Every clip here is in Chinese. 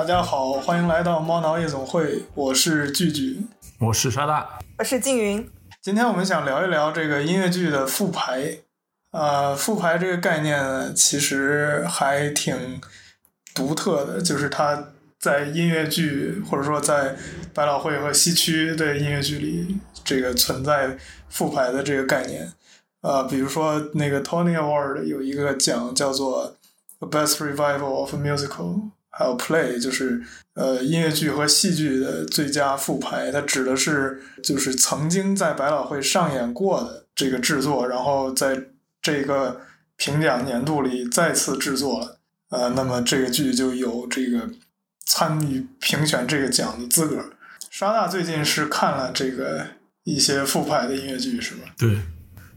大家好，欢迎来到猫挠夜总会，我是聚聚，我是沙大，我是静云。今天我们想聊一聊这个音乐剧的复排。呃，复排这个概念呢，其实还挺独特的，就是它在音乐剧或者说在百老汇和西区的音乐剧里，这个存在复排的这个概念。呃，比如说那个 Tony Award 有一个奖叫做 The Best Revival of a Musical，还有 Play，就是呃音乐剧和戏剧的最佳复排。它指的是就是曾经在百老汇上演过的这个制作，然后在这个评奖年度里再次制作了。呃，那么这个剧就有这个参与评选这个奖的资格。沙大最近是看了这个一些复排的音乐剧，是吧？对。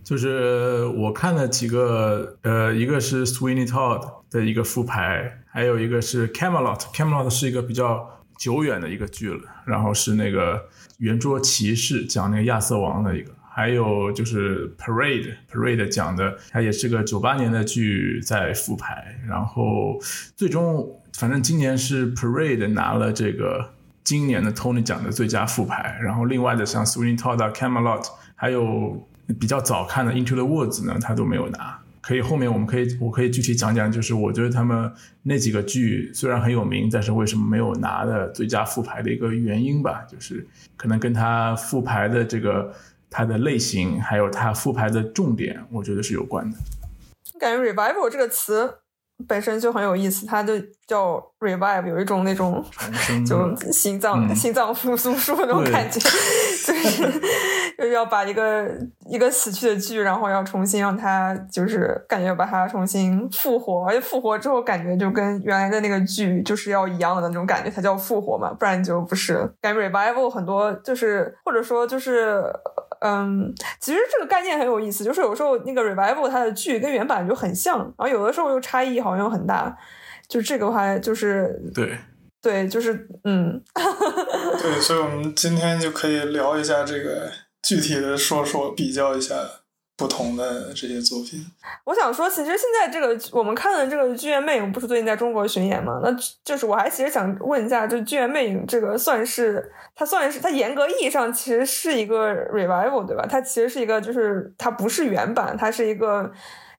就是我看了几个，呃，一个是 Sweeney Todd 的一个复排，还有一个是 Camelot。Camelot 是一个比较久远的一个剧了，然后是那个圆桌骑士讲那个亚瑟王的一个，还有就是 Parade，Parade 讲的，它也是个九八年的剧在复排，然后最终反正今年是 Parade 拿了这个今年的 Tony 奖的最佳复排，然后另外的像 Sweeney Todd、Camelot，还有。比较早看的《Into the Woods》呢，他都没有拿。可以后面我们可以我可以具体讲讲，就是我觉得他们那几个剧虽然很有名，但是为什么没有拿的最佳复排的一个原因吧，就是可能跟他复排的这个它的类型，还有他复排的重点，我觉得是有关的。感觉 “revival” 这个词本身就很有意思，它就叫 “revive”，有一种那种就心脏心脏复苏术那种感觉，就是。就是要把一个一个死去的剧，然后要重新让它，就是感觉把它重新复活，而且复活之后感觉就跟原来的那个剧就是要一样的那种感觉，才叫复活嘛，不然就不是。感觉 revival 很多就是或者说就是，嗯，其实这个概念很有意思，就是有时候那个 revival 它的剧跟原版就很像，然后有的时候又差异好像很大，就这个话就是对对，就是嗯，对，所以我们今天就可以聊一下这个。具体的说说，比较一下不同的这些作品。我想说，其实现在这个我们看的这个《剧院魅影》不是最近在中国巡演吗？那就是我还其实想问一下，就《剧院魅影》这个算是它算是它严格意义上其实是一个 revival 对吧？它其实是一个就是它不是原版，它是一个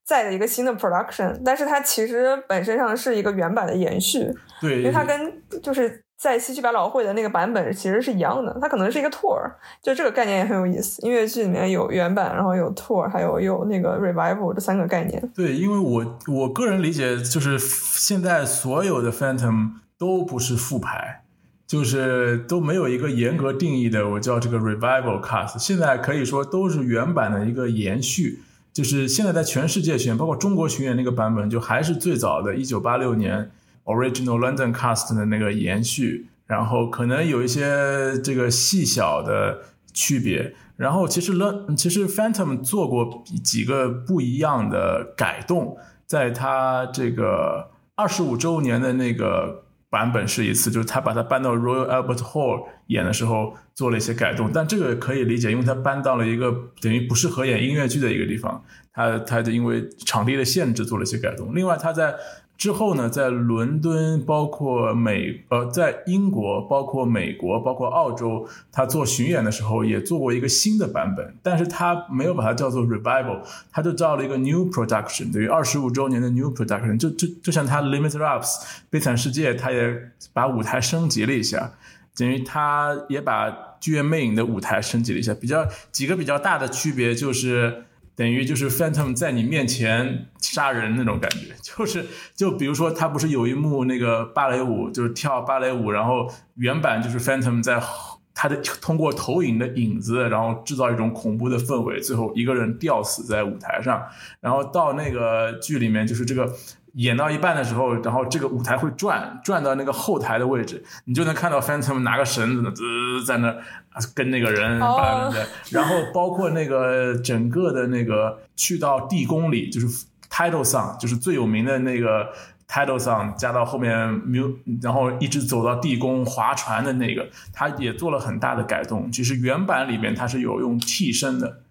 在的一个新的 production，但是它其实本身上是一个原版的延续。对，因为它跟就是。在西区百老汇的那个版本其实是一样的，它可能是一个 tour，就这个概念也很有意思。音乐剧里面有原版，然后有 tour，还有有那个 revival 这三个概念。对，因为我我个人理解就是现在所有的 Phantom 都不是复排，就是都没有一个严格定义的，我叫这个 revival cast。现在可以说都是原版的一个延续，就是现在在全世界巡，包括中国巡演那个版本，就还是最早的1986年。Original London Cast 的那个延续，然后可能有一些这个细小的区别。然后其实 L 其实 Phantom 做过几个不一样的改动，在他这个二十五周年的那个版本是一次，就是他把它搬到 Royal Albert Hall 演的时候做了一些改动。但这个可以理解，因为他搬到了一个等于不适合演音乐剧的一个地方，他他就因为场地的限制做了一些改动。另外他在之后呢，在伦敦，包括美，呃，在英国，包括美国，包括澳洲，他做巡演的时候也做过一个新的版本，但是他没有把它叫做 revival，他就造了一个 new production，等于二十五周年的 new production，就就就像他 Limited Ups 悲惨世界，他也把舞台升级了一下，等于他也把剧院魅影的舞台升级了一下，比较几个比较大的区别就是。等于就是 Phantom 在你面前杀人那种感觉，就是就比如说他不是有一幕那个芭蕾舞，就是跳芭蕾舞，然后原版就是 Phantom 在他的通过投影的影子，然后制造一种恐怖的氛围，最后一个人吊死在舞台上，然后到那个剧里面就是这个。演到一半的时候，然后这个舞台会转，转到那个后台的位置，你就能看到 Phantom 拿个绳子呢，滋在那跟那个人，然后包括那个整个的那个去到地宫里，就是 Title Song，就是最有名的那个 Title Song，加到后面 mu，然后一直走到地宫划船的那个，他也做了很大的改动。其实原版里面它是有用替身的。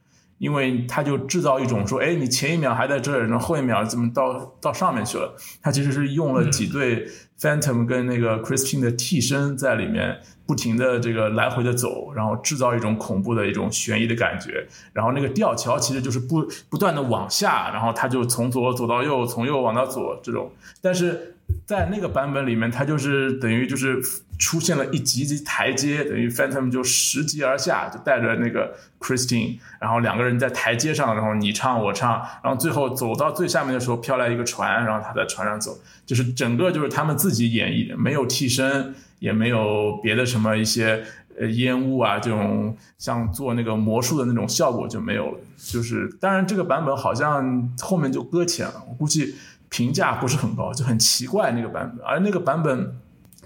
因为他就制造一种说，哎，你前一秒还在这儿，然后后一秒怎么到到上面去了？他其实是用了几对 Phantom 跟那个 Christine 的替身在里面不停的这个来回的走，然后制造一种恐怖的一种悬疑的感觉。然后那个吊桥其实就是不不断的往下，然后他就从左走到右，从右往到左这种。但是在那个版本里面，它就是等于就是出现了一级级台阶，等于 Phantom 就拾级而下，就带着那个 Christine，然后两个人在台阶上，然后你唱我唱，然后最后走到最下面的时候飘来一个船，然后他在船上走，就是整个就是他们自己演绎的，没有替身，也没有别的什么一些呃烟雾啊这种像做那个魔术的那种效果就没有了。就是当然这个版本好像后面就搁浅了，我估计。评价不是很高，就很奇怪那个版本，而那个版本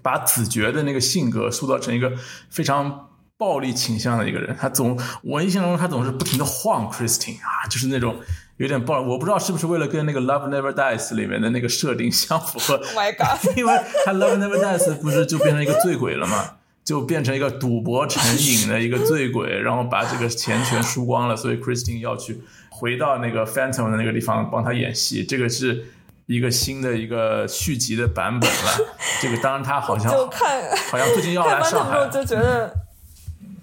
把子爵的那个性格塑造成一个非常暴力倾向的一个人，他总我印象中他总是不停的晃 Christine 啊，就是那种有点暴，我不知道是不是为了跟那个 Love Never Dies 里面的那个设定相符合。My God！因为他 Love Never Dies 不是就变成一个醉鬼了吗？就变成一个赌博成瘾的一个醉鬼，然后把这个钱全输光了，所以 Christine 要去回到那个 Phantom 的那个地方帮他演戏，这个是。一个新的一个续集的版本了，这个当然他好像就看，好像最近要来上海，就觉得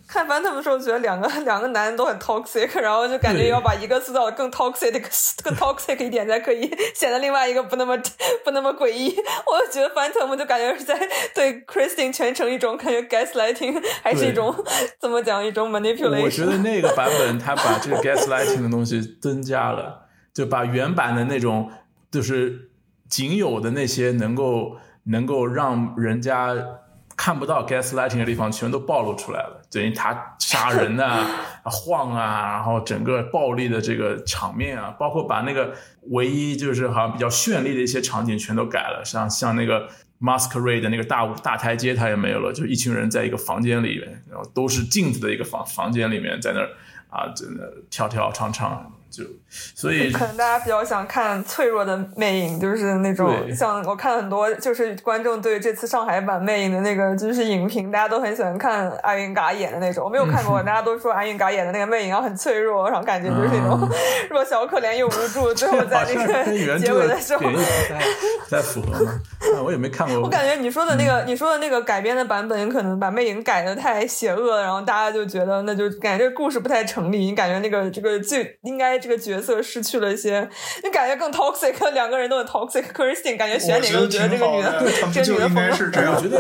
看翻他们时候觉得两个 两个男人都很 toxic，然后就感觉要把一个塑造的更 toxic 更 toxic 一点才可以显得另外一个不那么不那么诡异。我就觉得 Phantom 就感觉是在对 Christine 全程一种感觉 gaslighting，还是一种怎么讲一种 manipulation。我觉得那个版本他把这个 gaslighting 的东西增加了，就把原版的那种。就是仅有的那些能够能够让人家看不到 gaslighting 的地方，全都暴露出来了。等于他杀人啊、晃啊，然后整个暴力的这个场面啊，包括把那个唯一就是好像比较绚丽的一些场景全都改了，像像那个 masquerade 的那个大大台阶，它也没有了，就一群人在一个房间里面，然后都是镜子的一个房房间里面，在那儿啊，真的跳跳唱唱。就所以可能大家比较想看脆弱的魅影，就是那种像我看很多就是观众对这次上海版魅影的那个就是影评，大家都很喜欢看阿云嘎演的那种。我没有看过，大家都说阿云嘎演的那个魅影然后很脆弱，然后感觉就是那种 弱小可怜又无助。最后在 那个结尾的时候，在符合吗？我也没看过。我感觉你说的那个你说的那个改编的版本，可能把魅影改的太邪恶，然后大家就觉得那就感觉这个故事不太成立。你感觉那个这个最应该。这个角色失去了一些，你感觉更 toxic，两个人都很 toxic。Christine 感觉选哪个都觉得这个女的，这个女的风格。我觉得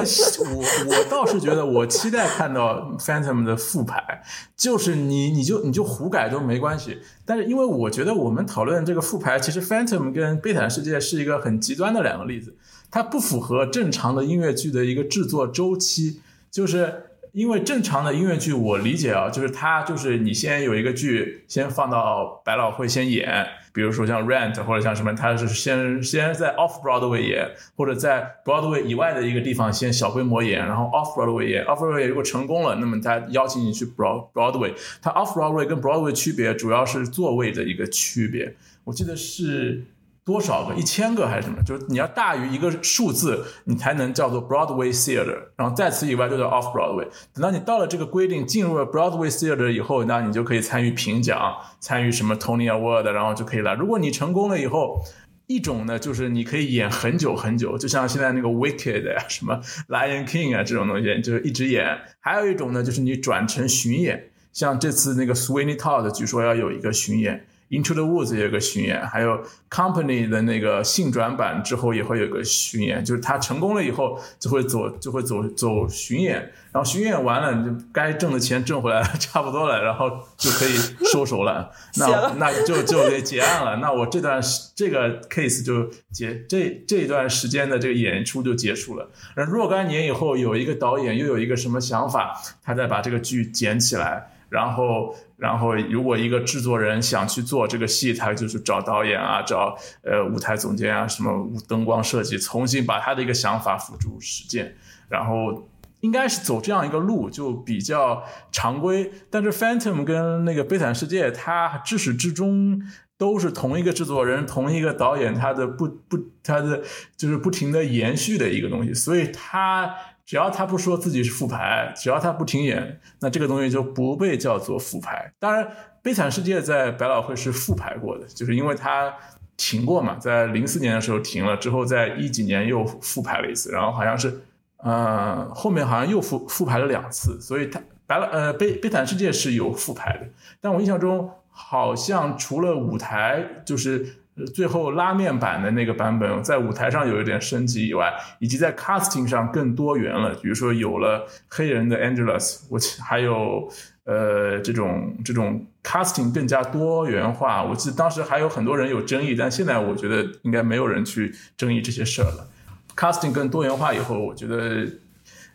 我我倒是觉得，我期待看到 Phantom 的复牌，就是你你就你就胡改都没关系。但是因为我觉得我们讨论这个复牌，其实 Phantom 跟悲惨世界是一个很极端的两个例子，它不符合正常的音乐剧的一个制作周期，就是。因为正常的音乐剧，我理解啊，就是它就是你先有一个剧，先放到百老汇先演，比如说像 Rent 或者像什么，它是先先在 Off Broadway 演，或者在 Broadway 以外的一个地方先小规模演，然后 Off Broadway 演，Off Broadway 如果成功了，那么他邀请你去 Broad Broadway。它 Off Broadway 跟 Broadway 区别主要是座位的一个区别，我记得是。多少个？一千个还是什么？就是你要大于一个数字，你才能叫做 Broadway Theater，然后在此以外就叫 Off Broadway。等到你到了这个规定，进入了 Broadway Theater 以后，那你就可以参与评奖，参与什么 Tony Award，然后就可以来。如果你成功了以后，一种呢就是你可以演很久很久，就像现在那个 Wicked 呀、什么 Lion King 啊这种东西，就是一直演。还有一种呢，就是你转成巡演，像这次那个 Sweeney Todd，据说要有一个巡演。Into the Woods 也有个巡演，还有 Company 的那个性转版之后也会有个巡演，就是他成功了以后就会走就会走走巡演，然后巡演完了你就该挣的钱挣回来 差不多了，然后就可以收手了，那那就就得结案了。那我这段这个 case 就结这这一段时间的这个演出就结束了。而若干年以后有一个导演又有一个什么想法，他再把这个剧捡起来。然后，然后，如果一个制作人想去做这个戏，他就是找导演啊，找呃舞台总监啊，什么灯光设计，重新把他的一个想法付诸实践。然后应该是走这样一个路，就比较常规。但是 Phantom 跟那个悲惨世界，它至始至终都是同一个制作人、同一个导演，他的不不，他的就是不停的延续的一个东西，所以他。只要他不说自己是复牌，只要他不停演，那这个东西就不被叫做复牌。当然，《悲惨世界》在百老汇是复牌过的，就是因为他停过嘛，在零四年的时候停了，之后在一几年又复排了一次，然后好像是，呃，后面好像又复复排了两次，所以它白了呃悲悲惨世界是有复排的，但我印象中好像除了舞台就是最后拉面版的那个版本在舞台上有一点升级以外，以及在 casting 上更多元了，比如说有了黑人的 Angelus，我还有。呃，这种这种 casting 更加多元化，我记得当时还有很多人有争议，但现在我觉得应该没有人去争议这些事儿了。casting 更多元化以后，我觉得，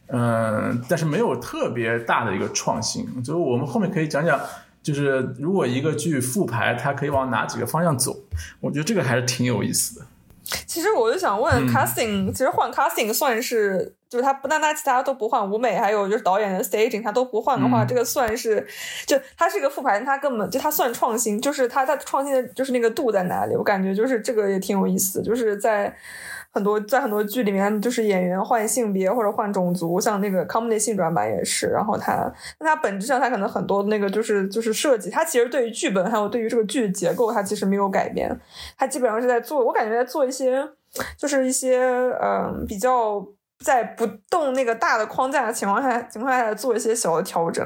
嗯，但是没有特别大的一个创新。就是我们后面可以讲讲，就是如果一个剧复排，它可以往哪几个方向走？我觉得这个还是挺有意思的。其实我就想问，casting 其实换 casting 算是，就是他不单单其他都不换，舞美还有就是导演的 staging 他都不换的话，这个算是，就他是一个复盘，他根本就他算创新，就是他他创新的就是那个度在哪里？我感觉就是这个也挺有意思，就是在。很多在很多剧里面，就是演员换性别或者换种族，像那个《Comedy 性转版》也是。然后他，那他本质上他可能很多那个就是就是设计，他其实对于剧本还有对于这个剧的结构，他其实没有改变。他基本上是在做，我感觉在做一些，就是一些嗯比较在不动那个大的框架的情况下情况下做一些小的调整。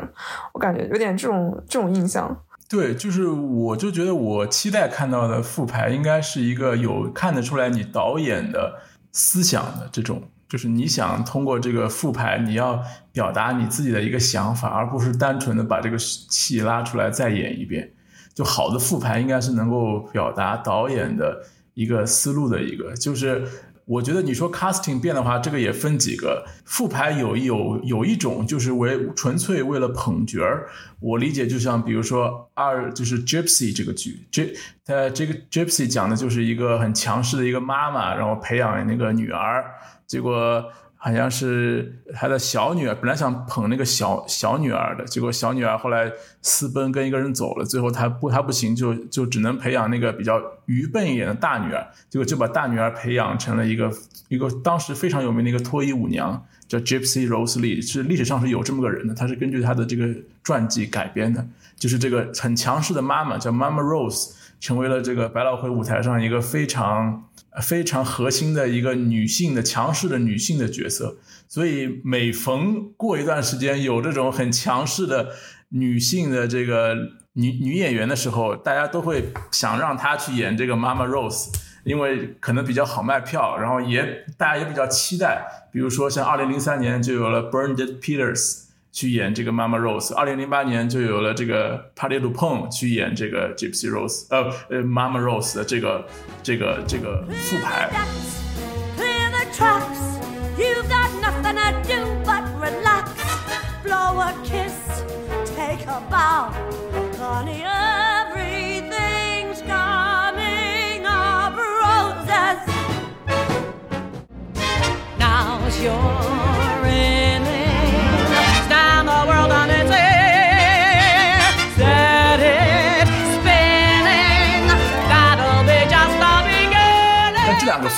我感觉有点这种这种印象。对，就是我就觉得我期待看到的复排应该是一个有看得出来你导演的思想的这种，就是你想通过这个复排，你要表达你自己的一个想法，而不是单纯的把这个戏拉出来再演一遍。就好的复排应该是能够表达导演的一个思路的一个，就是。我觉得你说 casting 变的话，这个也分几个复排，有有有一种就是为纯粹为了捧角儿。我理解就像比如说二就是 Gypsy 这个剧，这它这个 Gypsy 讲的就是一个很强势的一个妈妈，然后培养那个女儿，结果。好像是他的小女儿，本来想捧那个小小女儿的，结果小女儿后来私奔跟一个人走了，最后他不他不行，就就只能培养那个比较愚笨一点的大女儿，结果就把大女儿培养成了一个一个当时非常有名的一个脱衣舞娘，叫 Gypsy Rose Lee，是历史上是有这么个人的，他是根据他的这个传记改编的，就是这个很强势的妈妈叫 Mama Rose，成为了这个百老汇舞台上一个非常。非常核心的一个女性的强势的女性的角色，所以每逢过一段时间有这种很强势的女性的这个女女演员的时候，大家都会想让她去演这个妈妈 Rose，因为可能比较好卖票，然后也大家也比较期待。比如说像二零零三年就有了 Bernadette Peters。去演这个妈妈 Rose，二零零八年就有了这个 Patty Lupone 去演这个 Gypsy Rose，呃呃妈妈 Rose 的这个这个这个复排。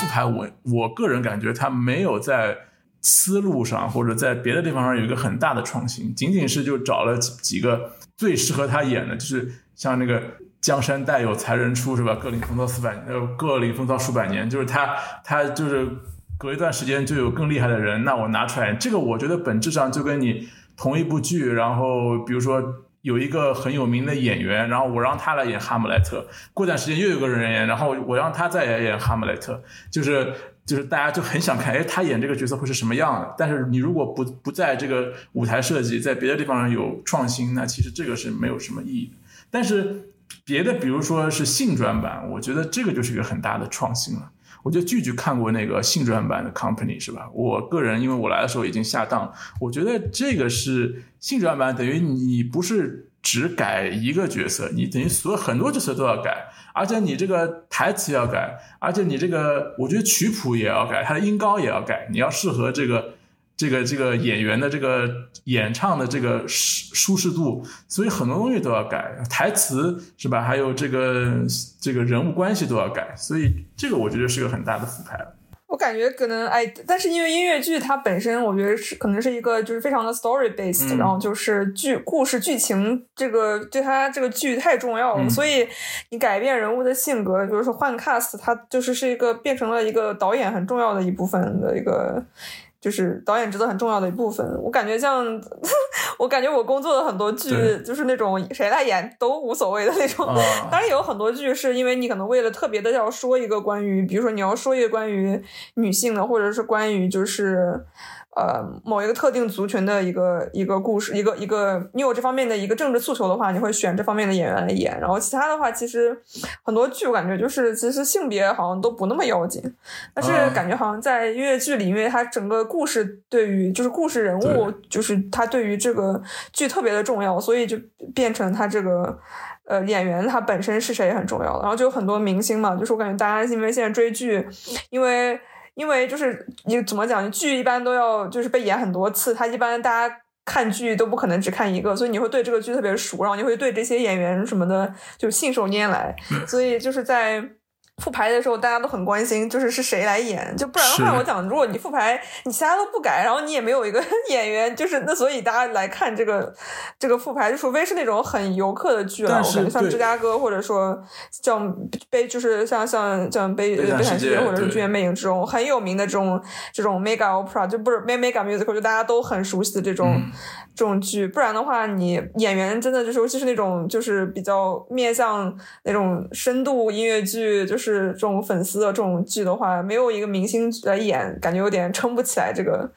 复排，我我个人感觉他没有在思路上或者在别的地方上有一个很大的创新，仅仅是就找了几几个最适合他演的，就是像那个江山代有才人出是吧？各领风骚四百呃，各领风骚数百年，就是他他就是隔一段时间就有更厉害的人，那我拿出来，这个我觉得本质上就跟你同一部剧，然后比如说。有一个很有名的演员，然后我让他来演哈姆莱特。过段时间又有个人演，然后我让他再演演哈姆莱特。就是就是大家就很想看，哎，他演这个角色会是什么样的？但是你如果不不在这个舞台设计，在别的地方有创新，那其实这个是没有什么意义。但是别的，比如说是性转版，我觉得这个就是一个很大的创新了。我觉得剧剧看过那个性转版的 Company 是吧？我个人因为我来的时候已经下档，我觉得这个是性转版，等于你不是只改一个角色，你等于所有很多角色都要改，而且你这个台词要改，而且你这个我觉得曲谱也要改，它的音高也要改，你要适合这个。这个这个演员的这个演唱的这个舒舒适度，所以很多东西都要改，台词是吧？还有这个这个人物关系都要改，所以这个我觉得是个很大的复牌。我感觉可能哎，但是因为音乐剧它本身，我觉得是可能是一个就是非常的 story based，然后就是剧故事剧情这个对它这个剧太重要了，所以你改变人物的性格，比如说换 cast，它就是是一个变成了一个导演很重要的一部分的一个。就是导演职责很重要的一部分。我感觉像，我感觉我工作的很多剧，就是那种谁来演都无所谓的那种。当然有很多剧是因为你可能为了特别的要说一个关于，比如说你要说一个关于女性的，或者是关于就是。呃，某一个特定族群的一个一个故事，一个一个，你有这方面的一个政治诉求的话，你会选这方面的演员来演。然后其他的话，其实很多剧我感觉就是其实性别好像都不那么要紧，但是感觉好像在音乐剧里，因为它整个故事对于就是故事人物，就是它对于这个剧特别的重要，所以就变成它这个呃演员他本身是谁也很重要。然后就有很多明星嘛，就是我感觉大家因为现在追剧，因为。因为就是你怎么讲，剧一般都要就是被演很多次，他一般大家看剧都不可能只看一个，所以你会对这个剧特别熟，然后你会对这些演员什么的就信手拈来，所以就是在。复排的时候，大家都很关心，就是是谁来演，就不然的话，我讲，如果你复排，你其他都不改，然后你也没有一个 演员，就是那，所以大家来看这个这个复排，就除非是那种很游客的剧了，我感觉像芝加哥，或者说像悲，就是像像像悲悲惨世界，或者是剧院魅影这种很有名的这种这种 mega opera，就不是 mega musical，就大家都很熟悉的这种这种剧，不然的话，你演员真的就是，尤其是那种就是比较面向那种深度音乐剧，就是。是这种粉丝的这种剧的话，没有一个明星来演，感觉有点撑不起来这个，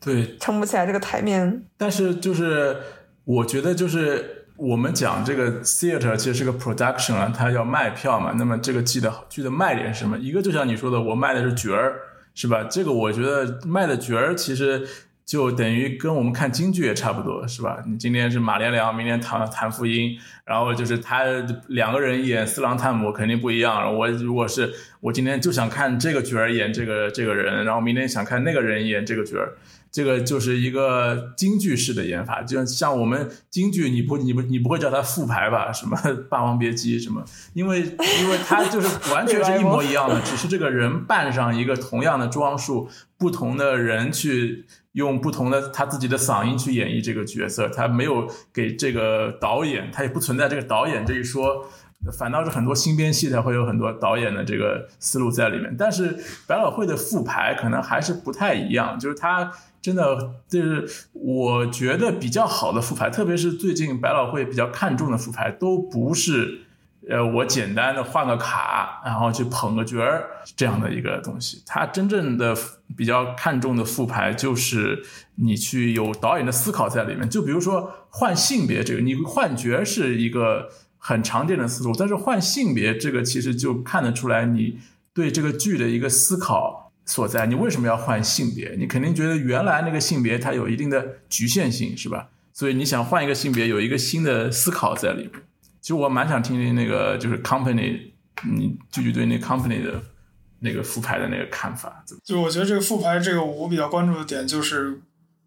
对，撑不起来这个台面。但是就是我觉得，就是我们讲这个 theater 其实是个 production 啊，它要卖票嘛。那么这个剧的剧的卖点是什么？一个就像你说的，我卖的是角儿，是吧？这个我觉得卖的角儿其实。就等于跟我们看京剧也差不多，是吧？你今天是马连良，明天谭谭富英，然后就是他两个人演四郎探母肯定不一样。我如果是我今天就想看这个角儿演这个这个人，然后明天想看那个人演这个角儿。这个就是一个京剧式的演法，就像我们京剧，你不你不你不会叫他复排吧？什么《霸王别姬》什么？因为因为他就是完全是一模一样的，只是这个人扮上一个同样的装束，不同的人去用不同的他自己的嗓音去演绎这个角色，他没有给这个导演，他也不存在这个导演这一说，反倒是很多新编戏才会有很多导演的这个思路在里面。但是百老汇的复排可能还是不太一样，就是他。真的就是我觉得比较好的复排，特别是最近百老汇比较看重的复排，都不是呃我简单的换个卡，然后去捧个角儿这样的一个东西。他真正的比较看重的复排，就是你去有导演的思考在里面。就比如说换性别这个，你换角是一个很常见的思路，但是换性别这个其实就看得出来你对这个剧的一个思考。所在，你为什么要换性别？你肯定觉得原来那个性别它有一定的局限性，是吧？所以你想换一个性别，有一个新的思考在里面。其实我蛮想听听那个就是 company，你具体对那 company 的那个复排的那个看法。就我觉得这个复排，这个我比较关注的点就是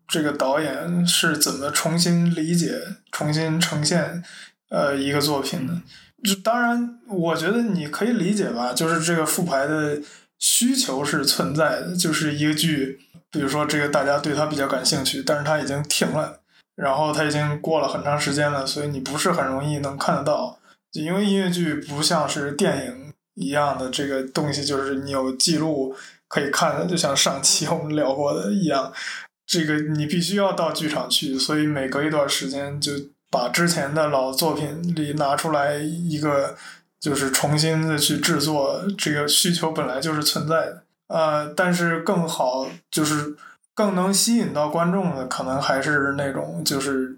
这个导演是怎么重新理解、重新呈现呃一个作品的。就当然，我觉得你可以理解吧，就是这个复排的。需求是存在的，就是一个剧，比如说这个大家对它比较感兴趣，但是它已经停了，然后它已经过了很长时间了，所以你不是很容易能看得到。因为音乐剧不像是电影一样的这个东西，就是你有记录可以看的，就像上期我们聊过的一样，这个你必须要到剧场去，所以每隔一段时间就把之前的老作品里拿出来一个。就是重新的去制作，这个需求本来就是存在的，呃，但是更好就是更能吸引到观众的，可能还是那种就是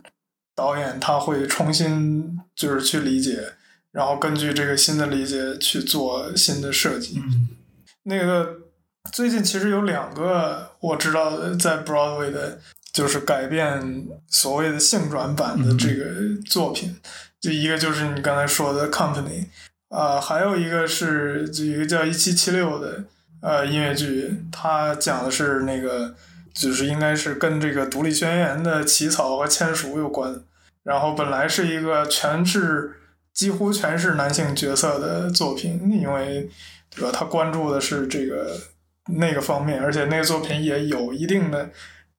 导演他会重新就是去理解，然后根据这个新的理解去做新的设计。嗯那个最近其实有两个我知道的在 Broadway 的，就是改变所谓的性转版的这个作品，就一个就是你刚才说的 Company。啊，还有一个是就一个叫一七七六的呃音乐剧，它讲的是那个就是应该是跟这个独立宣言的起草和签署有关。然后本来是一个全是几乎全是男性角色的作品，因为对吧？他关注的是这个那个方面，而且那个作品也有一定的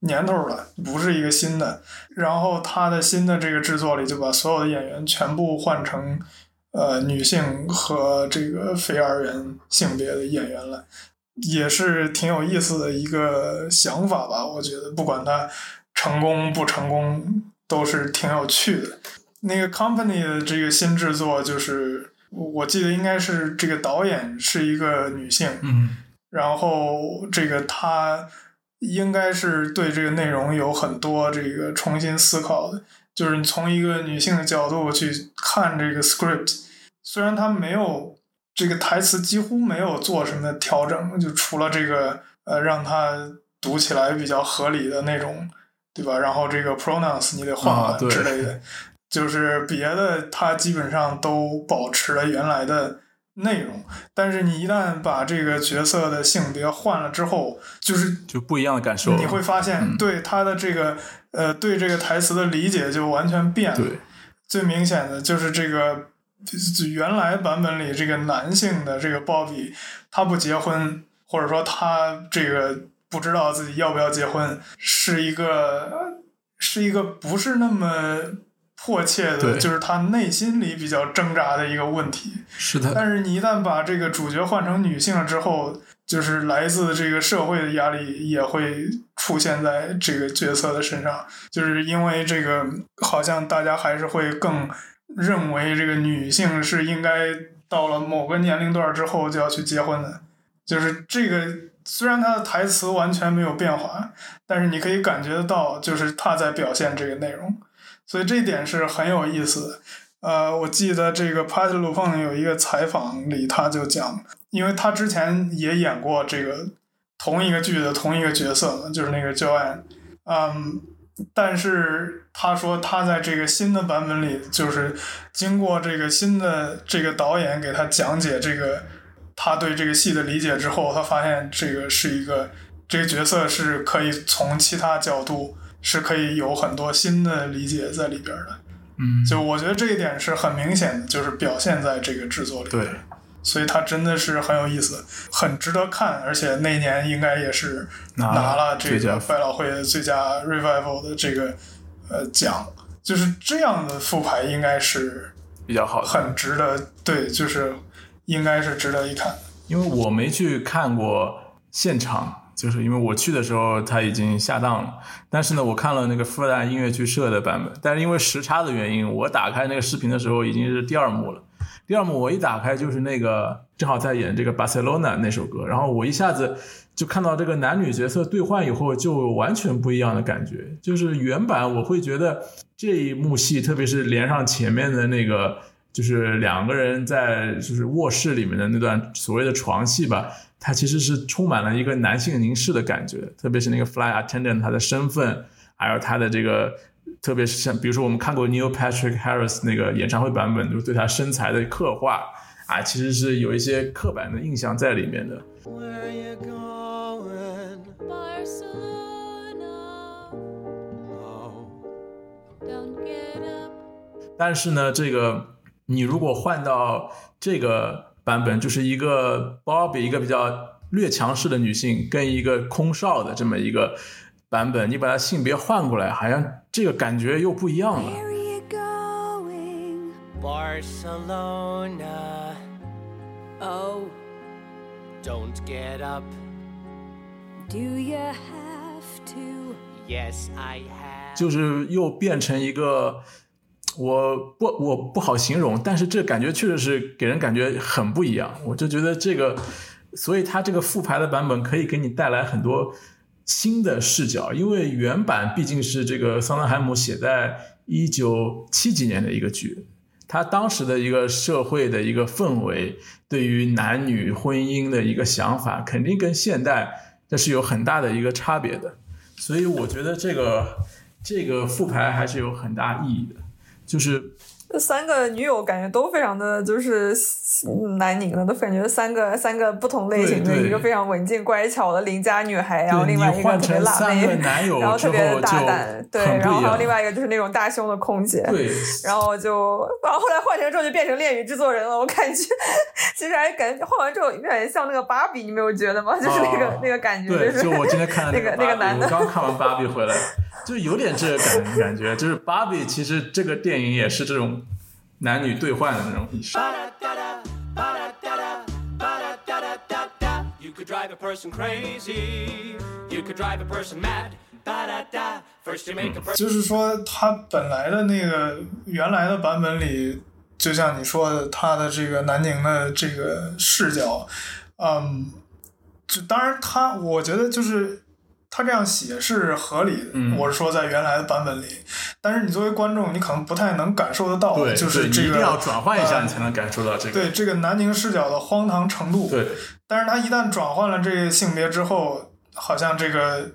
年头了，不是一个新的。然后他的新的这个制作里，就把所有的演员全部换成呃女性和这个非二元性别的演员了，也是挺有意思的一个想法吧。我觉得不管它成功不成功，都是挺有趣的。那个 company 的这个新制作，就是我记得应该是这个导演是一个女性，嗯，然后这个她应该是对这个内容有很多这个重新思考的，就是你从一个女性的角度去看这个 script，虽然她没有这个台词几乎没有做什么调整，就除了这个呃让它读起来比较合理的那种，对吧？然后这个 pronouns 你得换换之类的。就是别的，它基本上都保持了原来的内容，但是你一旦把这个角色的性别换了之后，就是就不一样的感受。你会发现，对他的这个呃，对这个台词的理解就完全变了。最明显的就是这个原来版本里这个男性的这个鲍比，他不结婚，或者说他这个不知道自己要不要结婚，是一个是一个不是那么。迫切的，就是他内心里比较挣扎的一个问题。是的。但是你一旦把这个主角换成女性了之后，就是来自这个社会的压力也会出现在这个角色的身上。就是因为这个，好像大家还是会更认为这个女性是应该到了某个年龄段之后就要去结婚的。就是这个，虽然他的台词完全没有变化，但是你可以感觉得到，就是他在表现这个内容。所以这一点是很有意思的，呃，我记得这个帕特鲁彭有一个采访里，他就讲，因为他之前也演过这个同一个剧的同一个角色嘛，就是那个 Joanne，嗯，但是他说他在这个新的版本里，就是经过这个新的这个导演给他讲解这个他对这个戏的理解之后，他发现这个是一个这个角色是可以从其他角度。是可以有很多新的理解在里边的，嗯，就我觉得这一点是很明显的，就是表现在这个制作里。对，所以它真的是很有意思，很值得看，而且那年应该也是拿了这个百老汇最佳 revival 的这个呃奖，就是这样的复排应该是比较好，很值得，对，就是应该是值得一看。因为我没去看过现场。就是因为我去的时候它已经下档了，但是呢，我看了那个复旦音乐剧社的版本，但是因为时差的原因，我打开那个视频的时候已经是第二幕了。第二幕我一打开就是那个正好在演这个《巴塞罗那》那首歌，然后我一下子就看到这个男女角色兑换以后，就完全不一样的感觉。就是原版我会觉得这一幕戏，特别是连上前面的那个，就是两个人在就是卧室里面的那段所谓的床戏吧。它其实是充满了一个男性凝视的感觉，特别是那个 fly attendant 他的身份，还有他的这个，特别是像比如说我们看过 Neil Patrick Harris 那个演唱会版本，就是对他身材的刻画啊，其实是有一些刻板的印象在里面的。但是呢，这个你如果换到这个。版本就是一个 Bobby，一个比较略强势的女性，跟一个空少的这么一个版本，你把它性别换过来，好像这个感觉又不一样了。就是又变成一个。我不我不好形容，但是这感觉确实是给人感觉很不一样。我就觉得这个，所以它这个复排的版本可以给你带来很多新的视角，因为原版毕竟是这个桑德海姆写在一九七几年的一个剧，他当时的一个社会的一个氛围，对于男女婚姻的一个想法，肯定跟现代这是有很大的一个差别的。所以我觉得这个这个复排还是有很大意义的。就是这三个女友感觉都非常的就是南宁的，都感觉三个三个不同类型的，一个非常文静乖巧的邻家女孩，然后另外一个特别辣妹，然后特别大胆，对，然后还有另外一个就是那种大胸的空姐，对，然后就，然后后来换成之后就变成恋与制作人了，我感觉 其实还感觉换完之后有点像那个芭比，你没有觉得吗？就是那个那个感觉，对，就我今天看 那个那个男的，我刚看完芭比回来，就有点这个感感觉，就是芭比其实这个电影也是这种。男女兑换的那种意识。就是说，他本来的那个原来的版本里，就像你说的，他的这个南宁的这个视角，嗯，就当然他，我觉得就是。他这样写是合理的，我是说在原来的版本里，但是你作为观众，你可能不太能感受得到，就是这个一定要转换一下，你才能感受到这个。对这个南宁视角的荒唐程度。对，但是他一旦转换了这个性别之后，好像这个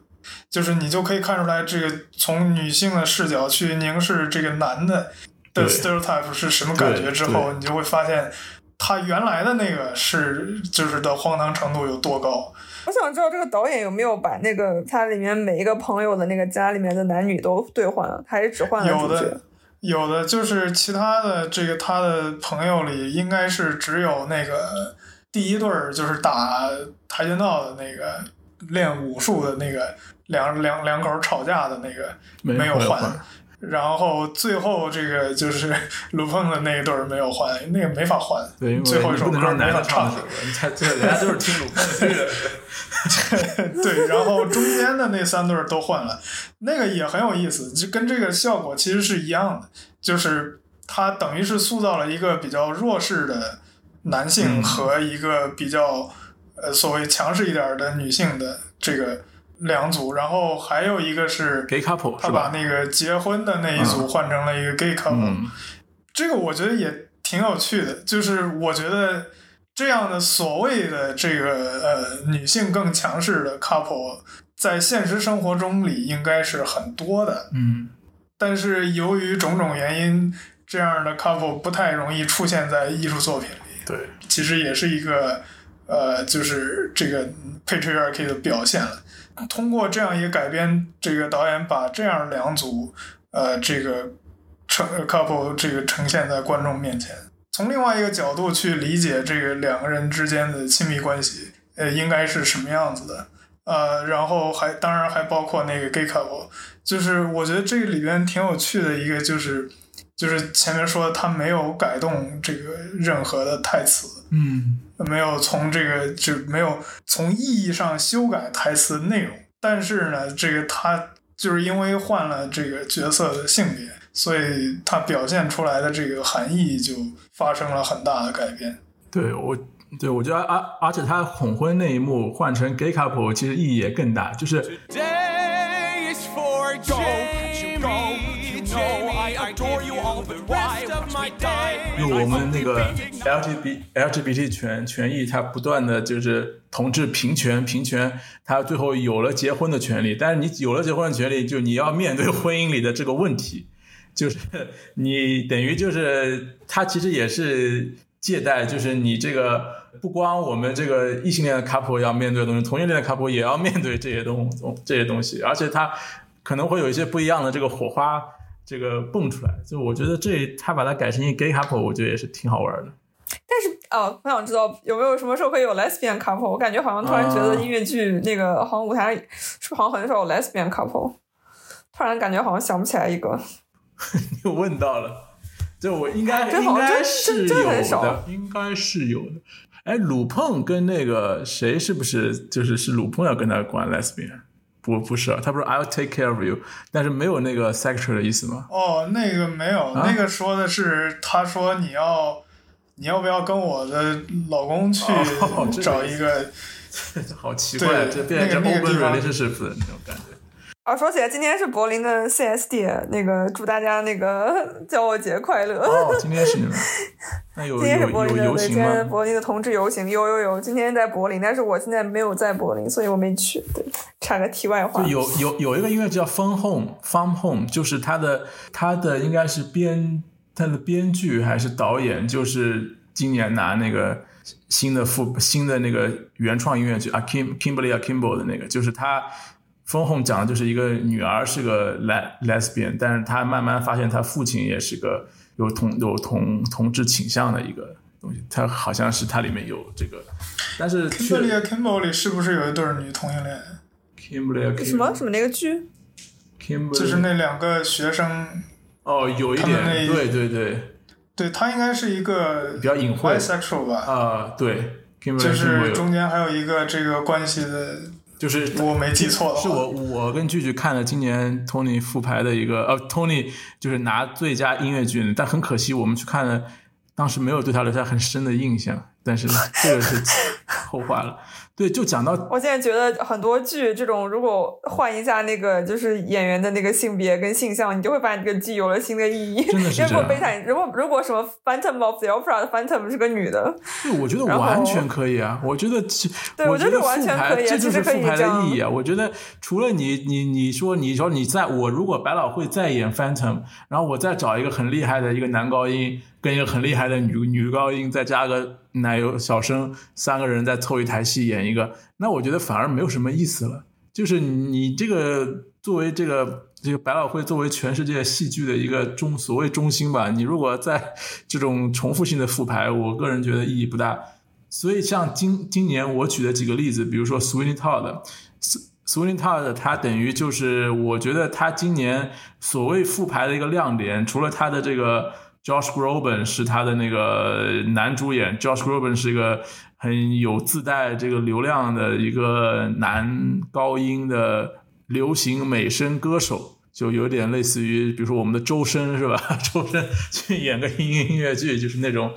就是你就可以看出来，这个从女性的视角去凝视这个男的的 stereotype 是什么感觉之后，你就会发现他原来的那个是就是的荒唐程度有多高。我想知道这个导演有没有把那个他里面每一个朋友的那个家里面的男女都兑换了，还是只换了主角？有的，有的就是其他的这个他的朋友里，应该是只有那个第一对儿，就是打跆拳道的那个练武术的那个两两两口吵架的那个没有换。然后最后这个就是 卢碰的那一对儿没有换，那个没法换。对，最后一首歌没法唱。你猜，这人家都是听卢碰的。对，然后中间的那三对儿都换了，那个也很有意思，就跟这个效果其实是一样的，就是他等于是塑造了一个比较弱势的男性和一个比较呃所谓强势一点的女性的这个。两组，然后还有一个是 gay couple，他把那个结婚的那一组换成了一个 gay couple，这个我觉得也挺有趣的。就是我觉得这样的所谓的这个呃女性更强势的 couple，在现实生活中里应该是很多的。嗯，但是由于种种原因，这样的 couple 不太容易出现在艺术作品里。对，其实也是一个呃，就是这个 patriarchy 的表现了。通过这样一个改编，这个导演把这样两组，呃，这个呈 couple 这个呈现在观众面前，从另外一个角度去理解这个两个人之间的亲密关系，呃，应该是什么样子的，呃，然后还当然还包括那个 gay couple，就是我觉得这里边挺有趣的一个就是，就是前面说他没有改动这个任何的台词，嗯。没有从这个就没有从意义上修改台词内容，但是呢，这个他就是因为换了这个角色的性别，所以他表现出来的这个含义就发生了很大的改变。对我，对我觉得，而而且他恐婚那一幕换成 gay couple，其实意义也更大，就是。就我们那个 L G B L G B T 权权益，它不断的就是同志平权平权，它最后有了结婚的权利。但是你有了结婚的权利，就你要面对婚姻里的这个问题，就是你等于就是他其实也是借贷，就是你这个不光我们这个异性恋的 couple 要面对的东西，同性恋的 couple 也要面对这些东东这些东西，而且他可能会有一些不一样的这个火花。这个蹦出来，就我觉得这他把它改成一 gay couple，我觉得也是挺好玩的。但是哦，我想知道有没有什么时候会有 lesbian couple？我感觉好像突然觉得音乐剧那个好像舞台是不是好像很少有 lesbian couple？突然感觉好像想不起来一个。你问到了，就我应该应该是有的，应该是有的。哎，鲁碰跟那个谁是不是就是是鲁碰要跟他关 lesbian？不不是，他不是 I'll take care of you，但是没有那个 sexual 的意思吗？哦，那个没有，那个说的是他说你要你要不要跟我的老公去找一个，好奇怪，这变成 open relationship 的那种感觉。啊，说起来，今天是柏林的 CSD，那个祝大家那个 教我节快乐。哦，今天是你们，那有今天是柏林的，对，今天柏林的同志游行，有有有，今天在柏林，但是我现在没有在柏林，所以我没去。对，插个题外话。有有有一个音乐叫《Fun Home》，Fun Home，就是他的他的应该是编他的编剧还是导演，就是。今年拿那个新的副新的那个原创音乐剧啊，Kim Kimberly Akimbo 的那个，就是他封红讲的就是一个女儿是个 les lesbian，但是她慢慢发现她父亲也是个有同有同同志倾向的一个东西，他好像是它里面有这个，但是 Kimberly 里是不是有一对女同性恋？Kimberly 什么什么那个剧？Kimberly 就是那两个学生，哦，有一点，那对对对，对他应该是一个比较隐晦 bisexual 吧，啊，对，Kimberly 就是中间还有一个这个关系的，就是我没记错的话，是我我跟聚聚看了今年 Tony 复排的一个呃 Tony 就是拿最佳音乐剧，但很可惜我们去看了，当时没有对他留下很深的印象，但是这个是 后话了。对，就讲到我现在觉得很多剧这种，如果换一下那个就是演员的那个性别跟性向，你就会发现这个剧有了新的意义。真的是 这样悲惨，如果如果什么 Phantom of the Opera 的 Phantom 是个女的，对，我觉得完全可以啊！我觉得其，对我觉得完全可以啊这就是复排这样的意义啊！我觉得除了你，你你说你说你在我如果百老汇再演 Phantom，然后我再找一个很厉害的一个男高音，跟一个很厉害的女女高音，再加个奶油小生，三个人再凑一台戏演一个，那我觉得反而没有什么意思了。就是你这个作为这个这个百老汇作为全世界戏剧的一个中所谓中心吧，你如果在这种重复性的复排，我个人觉得意义不大。所以像今今年我举的几个例子，比如说 Sweeney Todd。Sweeney Todd，他等于就是，我觉得他今年所谓复排的一个亮点，除了他的这个 Josh Groban 是他的那个男主演，Josh Groban 是一个很有自带这个流量的一个男高音的流行美声歌手，就有点类似于，比如说我们的周深是吧？周深去演个音音乐剧，就是那种。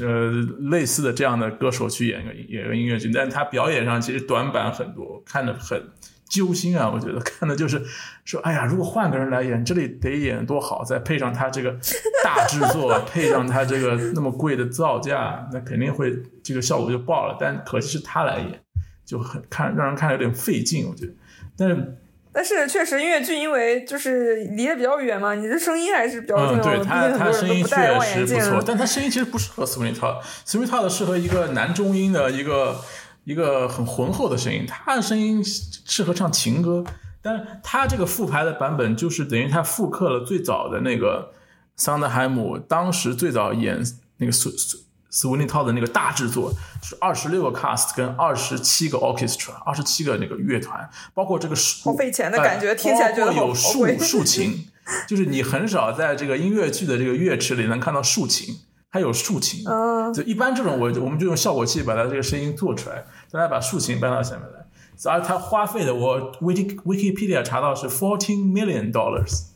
呃，类似的这样的歌手去演个演个音乐剧，但他表演上其实短板很多，看着很揪心啊！我觉得 看的就是说，哎呀，如果换个人来演，这里得演多好，再配上他这个大制作，配上他这个那么贵的造价，那肯定会这个效果就爆了。但可惜是他来演，就很看让人看着有点费劲，我觉得。但是但是确实音乐剧因为就是离得比较远嘛，你的声音还是比较重嗯，要的。对他他声音确实不。错，但他声音其实不适合 Sweeney Todd，Sweeney Todd 适合一个男中音的一个一个很浑厚的声音，他的声音适合唱情歌，但他这个复排的版本就是等于他复刻了最早的那个桑德海姆当时最早演那个苏苏。斯维尼套的那个大制作是二十六个 cast 跟二十七个 orchestra，二十七个那个乐团，包括这个好费钱的感觉哎听起来觉得有竖贵竖琴，就是你很少在这个音乐剧的这个乐池里能看到竖琴，它有竖琴。嗯，就一般这种我我们就用效果器把它这个声音做出来，大家把竖琴搬到下面来。而它花费的我 wiki Wikipedia 查到是 fourteen million dollars，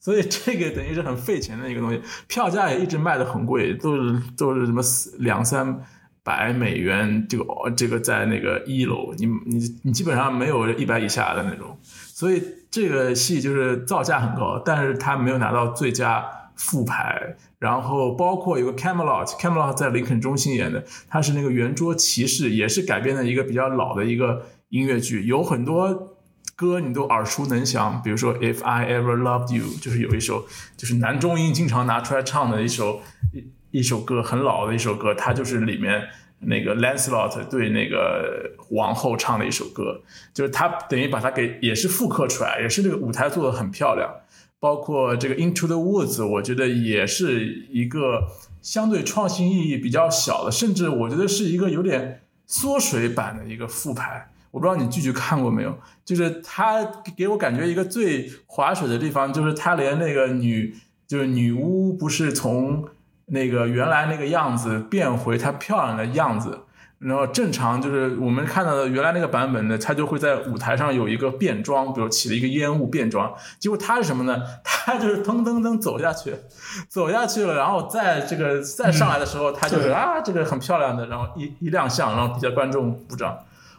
所以这个等于是很费钱的一个东西，票价也一直卖的很贵，都是都是什么两三百美元，这个这个在那个一楼，你你你基本上没有一百以下的那种，所以这个戏就是造价很高，但是他没有拿到最佳复排，然后包括有个 Camelot，Camelot 在林肯中心演的，他是那个圆桌骑士，也是改编的一个比较老的一个音乐剧，有很多歌你都耳熟能详，比如说 If I Ever Loved You，就是有一首就是男中音经常拿出来唱的一首一一首歌，很老的一首歌，它就是里面。那个 Lancelot 对那个王后唱的一首歌，就是他等于把它给也是复刻出来，也是这个舞台做的很漂亮。包括这个 Into the Woods，我觉得也是一个相对创新意义比较小的，甚至我觉得是一个有点缩水版的一个复排。我不知道你剧剧看过没有？就是他给我感觉一个最划水的地方，就是他连那个女就是女巫不是从那个原来那个样子变回她漂亮的样子。然后正常就是我们看到的原来那个版本的，他就会在舞台上有一个变装，比如起了一个烟雾变装。结果他是什么呢？他就是噔噔噔走下去，走下去了，然后在这个再上来的时候，他就是啊，这个很漂亮的，然后一一亮相，然后底下观众鼓掌。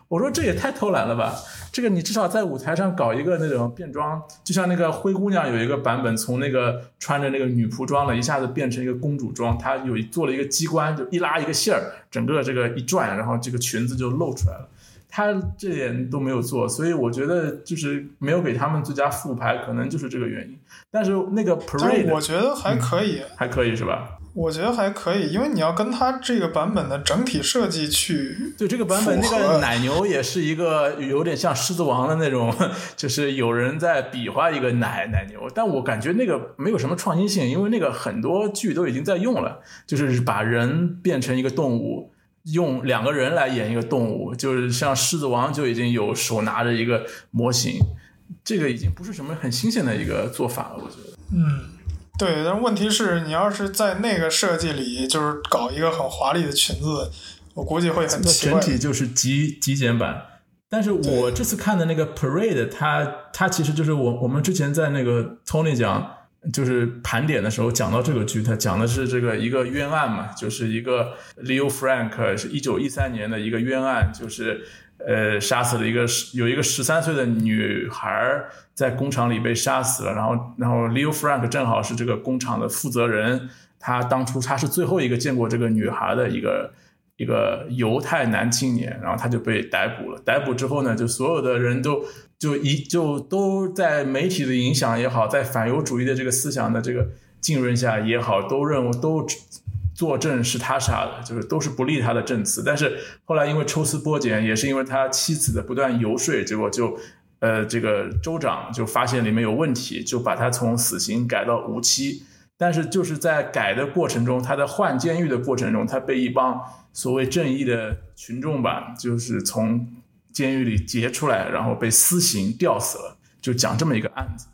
我说这也太偷懒了吧！这个你至少在舞台上搞一个那种变装，就像那个灰姑娘有一个版本，从那个穿着那个女仆装的，一下子变成一个公主装，她有做了一个机关，就一拉一个线儿，整个这个一转，然后这个裙子就露出来了。他这点都没有做，所以我觉得就是没有给他们最佳复牌，可能就是这个原因。但是那个 parade 我觉得还可以，还可以是吧？我觉得还可以，因为你要跟它这个版本的整体设计去对这个版本那个奶牛也是一个有点像狮子王的那种，就是有人在比划一个奶奶牛，但我感觉那个没有什么创新性，因为那个很多剧都已经在用了，就是把人变成一个动物，用两个人来演一个动物，就是像狮子王就已经有手拿着一个模型，这个已经不是什么很新鲜的一个做法了，我觉得。嗯。对，但问题是你要是在那个设计里，就是搞一个很华丽的裙子，我估计会很奇怪。整体就是极极简版。但是我这次看的那个 Parade，它它其实就是我我们之前在那个 Tony 讲，就是盘点的时候讲到这个剧，它讲的是这个一个冤案嘛，就是一个 Leo Frank 是一九一三年的一个冤案，就是。呃，杀死了一个有一个十三岁的女孩在工厂里被杀死了，然后然后 Leo Frank 正好是这个工厂的负责人，他当初他是最后一个见过这个女孩的一个一个犹太男青年，然后他就被逮捕了。逮捕之后呢，就所有的人都就一就都在媒体的影响也好，在反犹主义的这个思想的这个浸润下也好，都认为都。作证是他杀的，就是都是不利他的证词。但是后来因为抽丝剥茧，也是因为他妻子的不断游说，结果就，呃，这个州长就发现里面有问题，就把他从死刑改到无期。但是就是在改的过程中，他在换监狱的过程中，他被一帮所谓正义的群众吧，就是从监狱里劫出来，然后被私刑吊死了。就讲这么一个案子。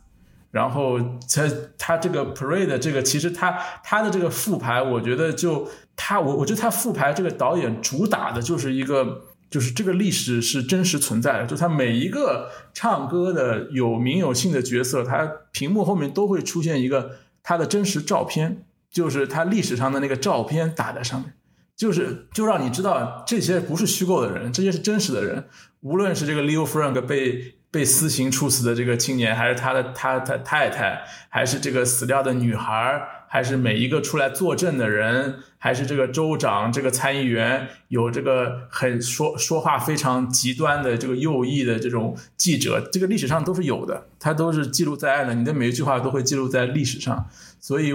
然后他他这个 parade 这个其实他他的这个复排，我觉得就他我我觉得他复排这个导演主打的就是一个就是这个历史是真实存在的，就他每一个唱歌的有名有姓的角色，他屏幕后面都会出现一个他的真实照片，就是他历史上的那个照片打在上面，就是就让你知道这些不是虚构的人，这些是真实的人，无论是这个 Leo Frank 被。被私刑处死的这个青年，还是他的他他太太，还是这个死掉的女孩，还是每一个出来作证的人，还是这个州长、这个参议员，有这个很说说话非常极端的这个右翼的这种记者，这个历史上都是有的，他都是记录在案的。你的每一句话都会记录在历史上，所以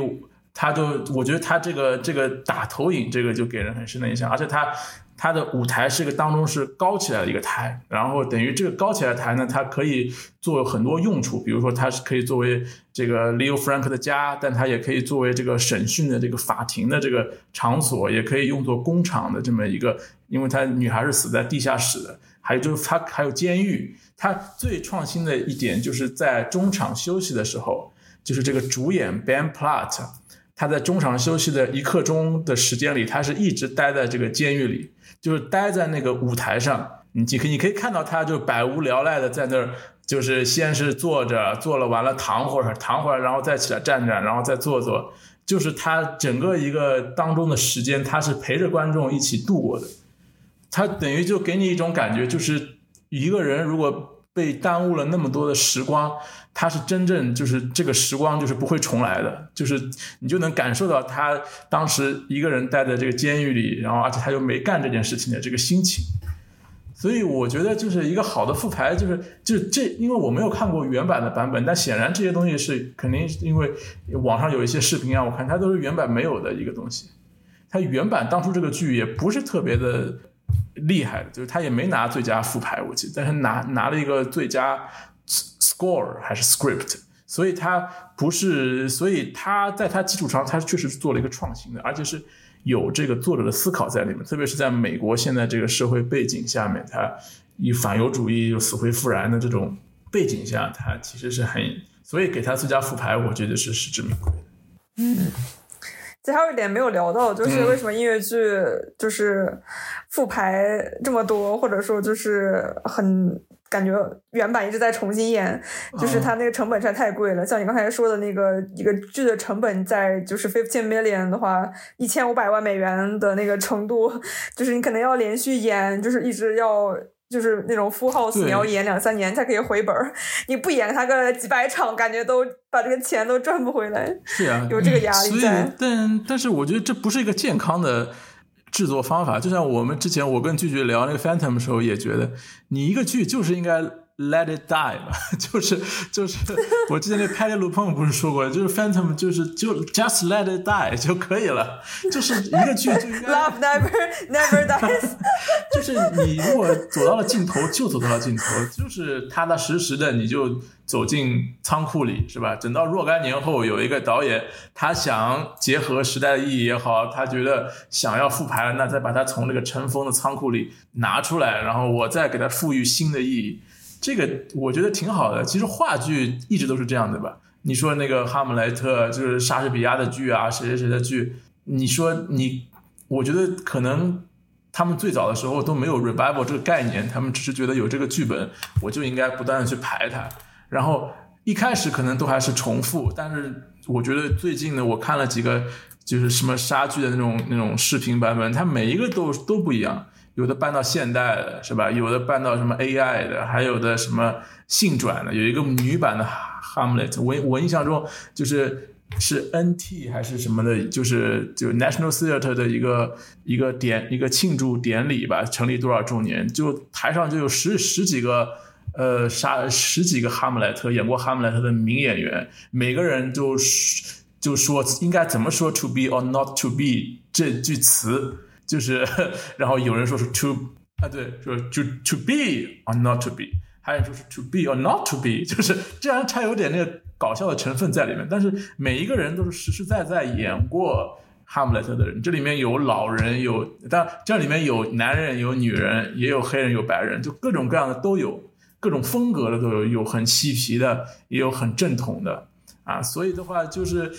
他就我觉得他这个这个打投影，这个就给人很深的印象，而且他。它的舞台是个当中是高起来的一个台，然后等于这个高起来的台呢，它可以做很多用处，比如说它是可以作为这个 Leo Frank 的家，但它也可以作为这个审讯的这个法庭的这个场所，也可以用作工厂的这么一个，因为他女孩是死在地下室的，还有就是它还有监狱。它最创新的一点就是在中场休息的时候，就是这个主演 Ben Platt，他在中场休息的一刻钟的时间里，他是一直待在这个监狱里。就是待在那个舞台上，你可你可以看到他就百无聊赖的在那儿，就是先是坐着，坐了完了躺会儿，躺会儿，然后再起来站站，然后再坐坐，就是他整个一个当中的时间，他是陪着观众一起度过的。他等于就给你一种感觉，就是一个人如果被耽误了那么多的时光。他是真正就是这个时光就是不会重来的，就是你就能感受到他当时一个人待在这个监狱里，然后而且他又没干这件事情的这个心情。所以我觉得就是一个好的复排，就是就这，因为我没有看过原版的版本，但显然这些东西是肯定因为网上有一些视频啊，我看它都是原版没有的一个东西。它原版当初这个剧也不是特别的厉害的，就是他也没拿最佳复排，我记得，但是拿拿了一个最佳。score 还是 script，所以他不是，所以他在他基础上，他确实是做了一个创新的，而且是有这个作者的思考在里面。特别是在美国现在这个社会背景下面，他以反犹主义死灰复燃的这种背景下，他其实是很，所以给他最佳复排，我觉得是实至名归的。嗯，其实还有一点没有聊到，就是为什么音乐剧就是复排这么多，或者说就是很。感觉原版一直在重新演，就是它那个成本实在太贵了。像你刚才说的那个一个剧的成本，在就是 fifteen million 的话，一千五百万美元的那个程度，就是你可能要连续演，就是一直要就是那种 full house，你要演两三年才可以回本儿。你不演他个几百场，感觉都把这个钱都赚不回来。是啊，有这个压力在。但但是我觉得这不是一个健康的。制作方法就像我们之前我跟拒绝聊那个 Phantom 的时候，也觉得你一个剧就是应该 Let it die 吧，就是就是，我之前那 Patty Lupone 不是说过，就是 Phantom 就是就 Just Let it die 就可以了，就是一个剧就应该 Love never never dies，就是你如果走到了尽头就走到了尽头，就是踏踏实实的你就走进仓库里是吧？等到若干年后有一个导演他想结合时代的意义也好，他觉得想要复牌了，那再把它从那个尘封的仓库里拿出来，然后我再给它赋予新的意义。这个我觉得挺好的。其实话剧一直都是这样的吧？你说那个《哈姆雷特》就是莎士比亚的剧啊，谁谁谁的剧？你说你，我觉得可能他们最早的时候都没有 revival 这个概念，他们只是觉得有这个剧本，我就应该不断的去排它。然后一开始可能都还是重复，但是我觉得最近呢，我看了几个就是什么杀剧的那种那种视频版本，它每一个都都不一样。有的搬到现代的，是吧？有的搬到什么 AI 的，还有的什么性转的。有一个女版的 Hamlet，我我印象中就是是 NT 还是什么的，就是就 National Theatre 的一个一个典一个庆祝典礼吧，成立多少周年，就台上就有十十几个呃杀十几个哈姆莱特演过哈姆莱特的名演员，每个人就就说应该怎么说 to be or not to be 这句词。就是，然后有人说是 to 啊，对，说就 to be or not to be，还有人说是 to be or not to be，就是这样，它有点那个搞笑的成分在里面。但是每一个人都是实实在在演过哈姆雷特的人，这里面有老人，有，但这里面有男人，有女人，也有黑人，有白人，就各种各样的都有，各种风格的都有，有很嬉皮的，也有很正统的，啊，所以的话就是。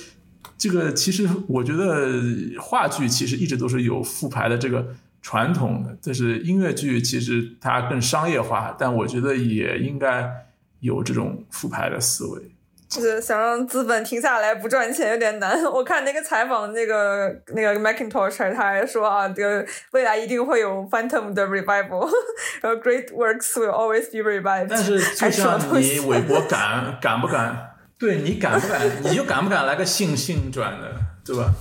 这个其实，我觉得话剧其实一直都是有复排的这个传统的，但是音乐剧其实它更商业化，但我觉得也应该有这种复排的思维。就是想让资本停下来不赚钱有点难。我看那个采访，那个那个 Macintosh 他还说啊，这个未来一定会有 Phantom 的 revival，然后 Great works will always be revived。但是就像你韦伯敢敢不敢？对你敢不敢？你就敢不敢来个性性转的，对吧？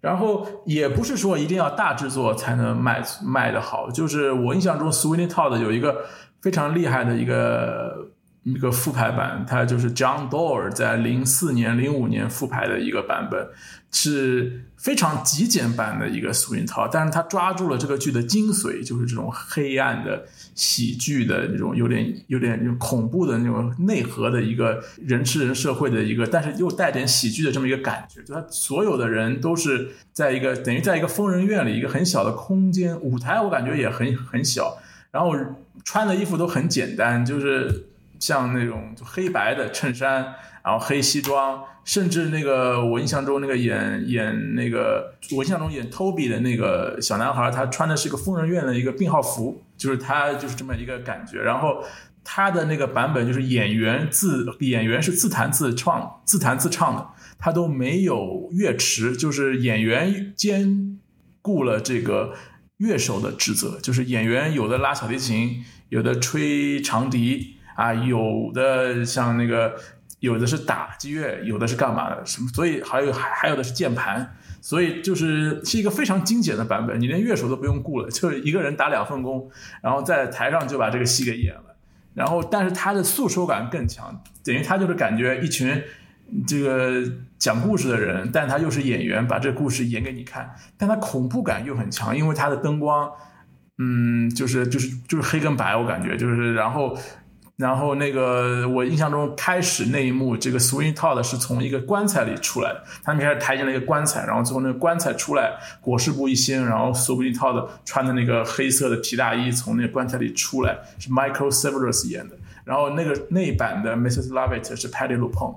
然后也不是说一定要大制作才能卖卖的好，就是我印象中 Sweeney Todd 有一个非常厉害的一个一个复排版，它就是 John Doerr 在零四年、零五年复排的一个版本。是非常极简版的一个 Swing 套，但是他抓住了这个剧的精髓，就是这种黑暗的喜剧的那种有点有点那种恐怖的那种内核的一个人吃人社会的一个，但是又带点喜剧的这么一个感觉。就他所有的人都是在一个等于在一个疯人院里一个很小的空间，舞台我感觉也很很小，然后穿的衣服都很简单，就是像那种黑白的衬衫。然后黑西装，甚至那个我印象中那个演演那个我印象中演 Toby 的那个小男孩，他穿的是个疯人院的一个病号服，就是他就是这么一个感觉。然后他的那个版本就是演员自演员是自弹自唱自弹自唱的，他都没有乐池，就是演员兼顾了这个乐手的职责，就是演员有的拉小提琴，有的吹长笛啊，有的像那个。有的是打击乐，有的是干嘛的？什么？所以还有还还有的是键盘，所以就是是一个非常精简的版本，你连乐手都不用雇了，就是一个人打两份工，然后在台上就把这个戏给演了。然后，但是他的诉说感更强，等于他就是感觉一群这个讲故事的人，但他又是演员，把这故事演给你看，但他恐怖感又很强，因为他的灯光，嗯，就是就是就是黑跟白，我感觉就是，然后。然后那个我印象中开始那一幕，这个 Swing Todd 是从一个棺材里出来的，他们开始抬进了一个棺材，然后最后那个棺材出来，裹尸布一掀，然后 Swing Todd 穿的那个黑色的皮大衣从那个棺材里出来，是 Michael Severus 演的，然后那个那一版的 Mrs. Lovett 是 Patty Lupone，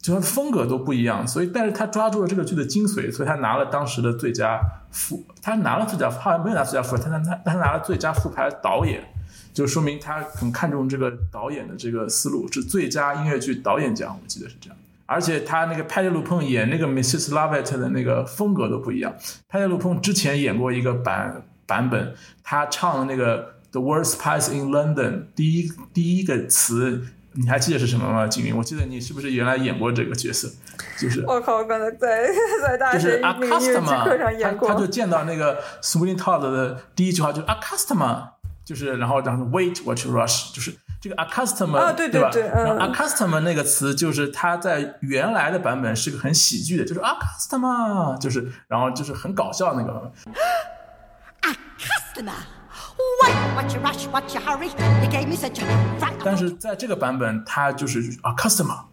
就他的风格都不一样，所以但是他抓住了这个剧的精髓，所以他拿了当时的最佳副，他拿了最佳，好像没有拿最佳副，他他他他拿了最佳副牌导演。就说明他很看重这个导演的这个思路，是最佳音乐剧导演奖，我记得是这样。而且他那个 Patty Lupone 演那个 Mrs. Lovett 的那个风格都不一样。Patty Lupone 之前演过一个版版本，他唱的那个 The Worst Place in London 第一第一个词，你还记得是什么吗？景云，我记得你是不是原来演过这个角色？就是我靠，我刚才在在大学音乐剧课上演过。他就见到那个 Sweeney Todd 的第一句话就是 A customer。就是，然后然后 wait what you rush，就是这个 accustom 啊，对对吧？对，然后 accustom 那个词就是它在原来的版本是个很喜剧的，就是 accustom，就是然后就是很搞笑那个。Customer. Wait, watch your rush, watch your hurry. You gave me such a fright. 但是在这个版本，它就是 a customer，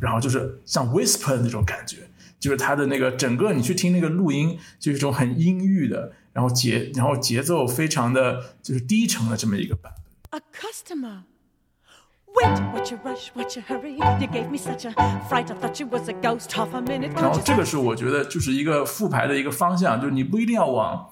然后就是像 whisper 那种感觉，就是它的那个整个你去听那个录音，就是一种很阴郁的，然后节然后节奏非常的就是低沉的这么一个版本。A customer. Wait, watch your rush, watch your hurry. You gave me such a fright. I thought you was a ghost. Half a minute. 然后 you 这个是我觉得就是一个复排的一个方向，就是你不一定要往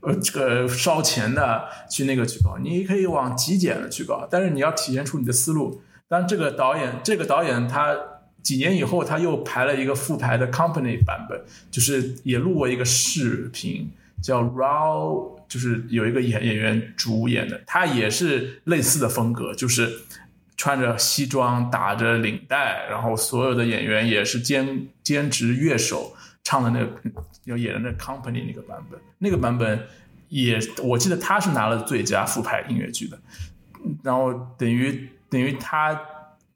呃这个烧钱的去那个去搞，你也可以往极简的去搞，但是你要体现出你的思路。当，这个导演这个导演他几年以后他又排了一个复排的 company 版本，就是也录过一个视频叫 Raw，就是有一个演演员主演的，他也是类似的风格，就是。穿着西装，打着领带，然后所有的演员也是兼兼职乐手唱的那个要演的那 company 那个版本，那个版本也我记得他是拿了最佳复排音乐剧的，然后等于等于他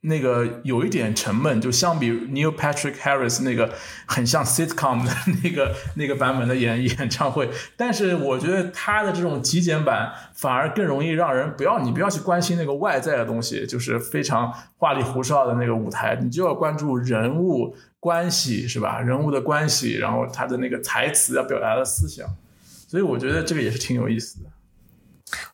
那个有一点沉闷，就相比 Neil Patrick Harris 那个很像 sitcom 的那个那个版本的演演唱会，但是我觉得他的这种极简版反而更容易让人不要你不要去关心那个外在的东西，就是非常花里胡哨的那个舞台，你就要关注人物关系是吧？人物的关系，然后他的那个台词要表达的思想，所以我觉得这个也是挺有意思的。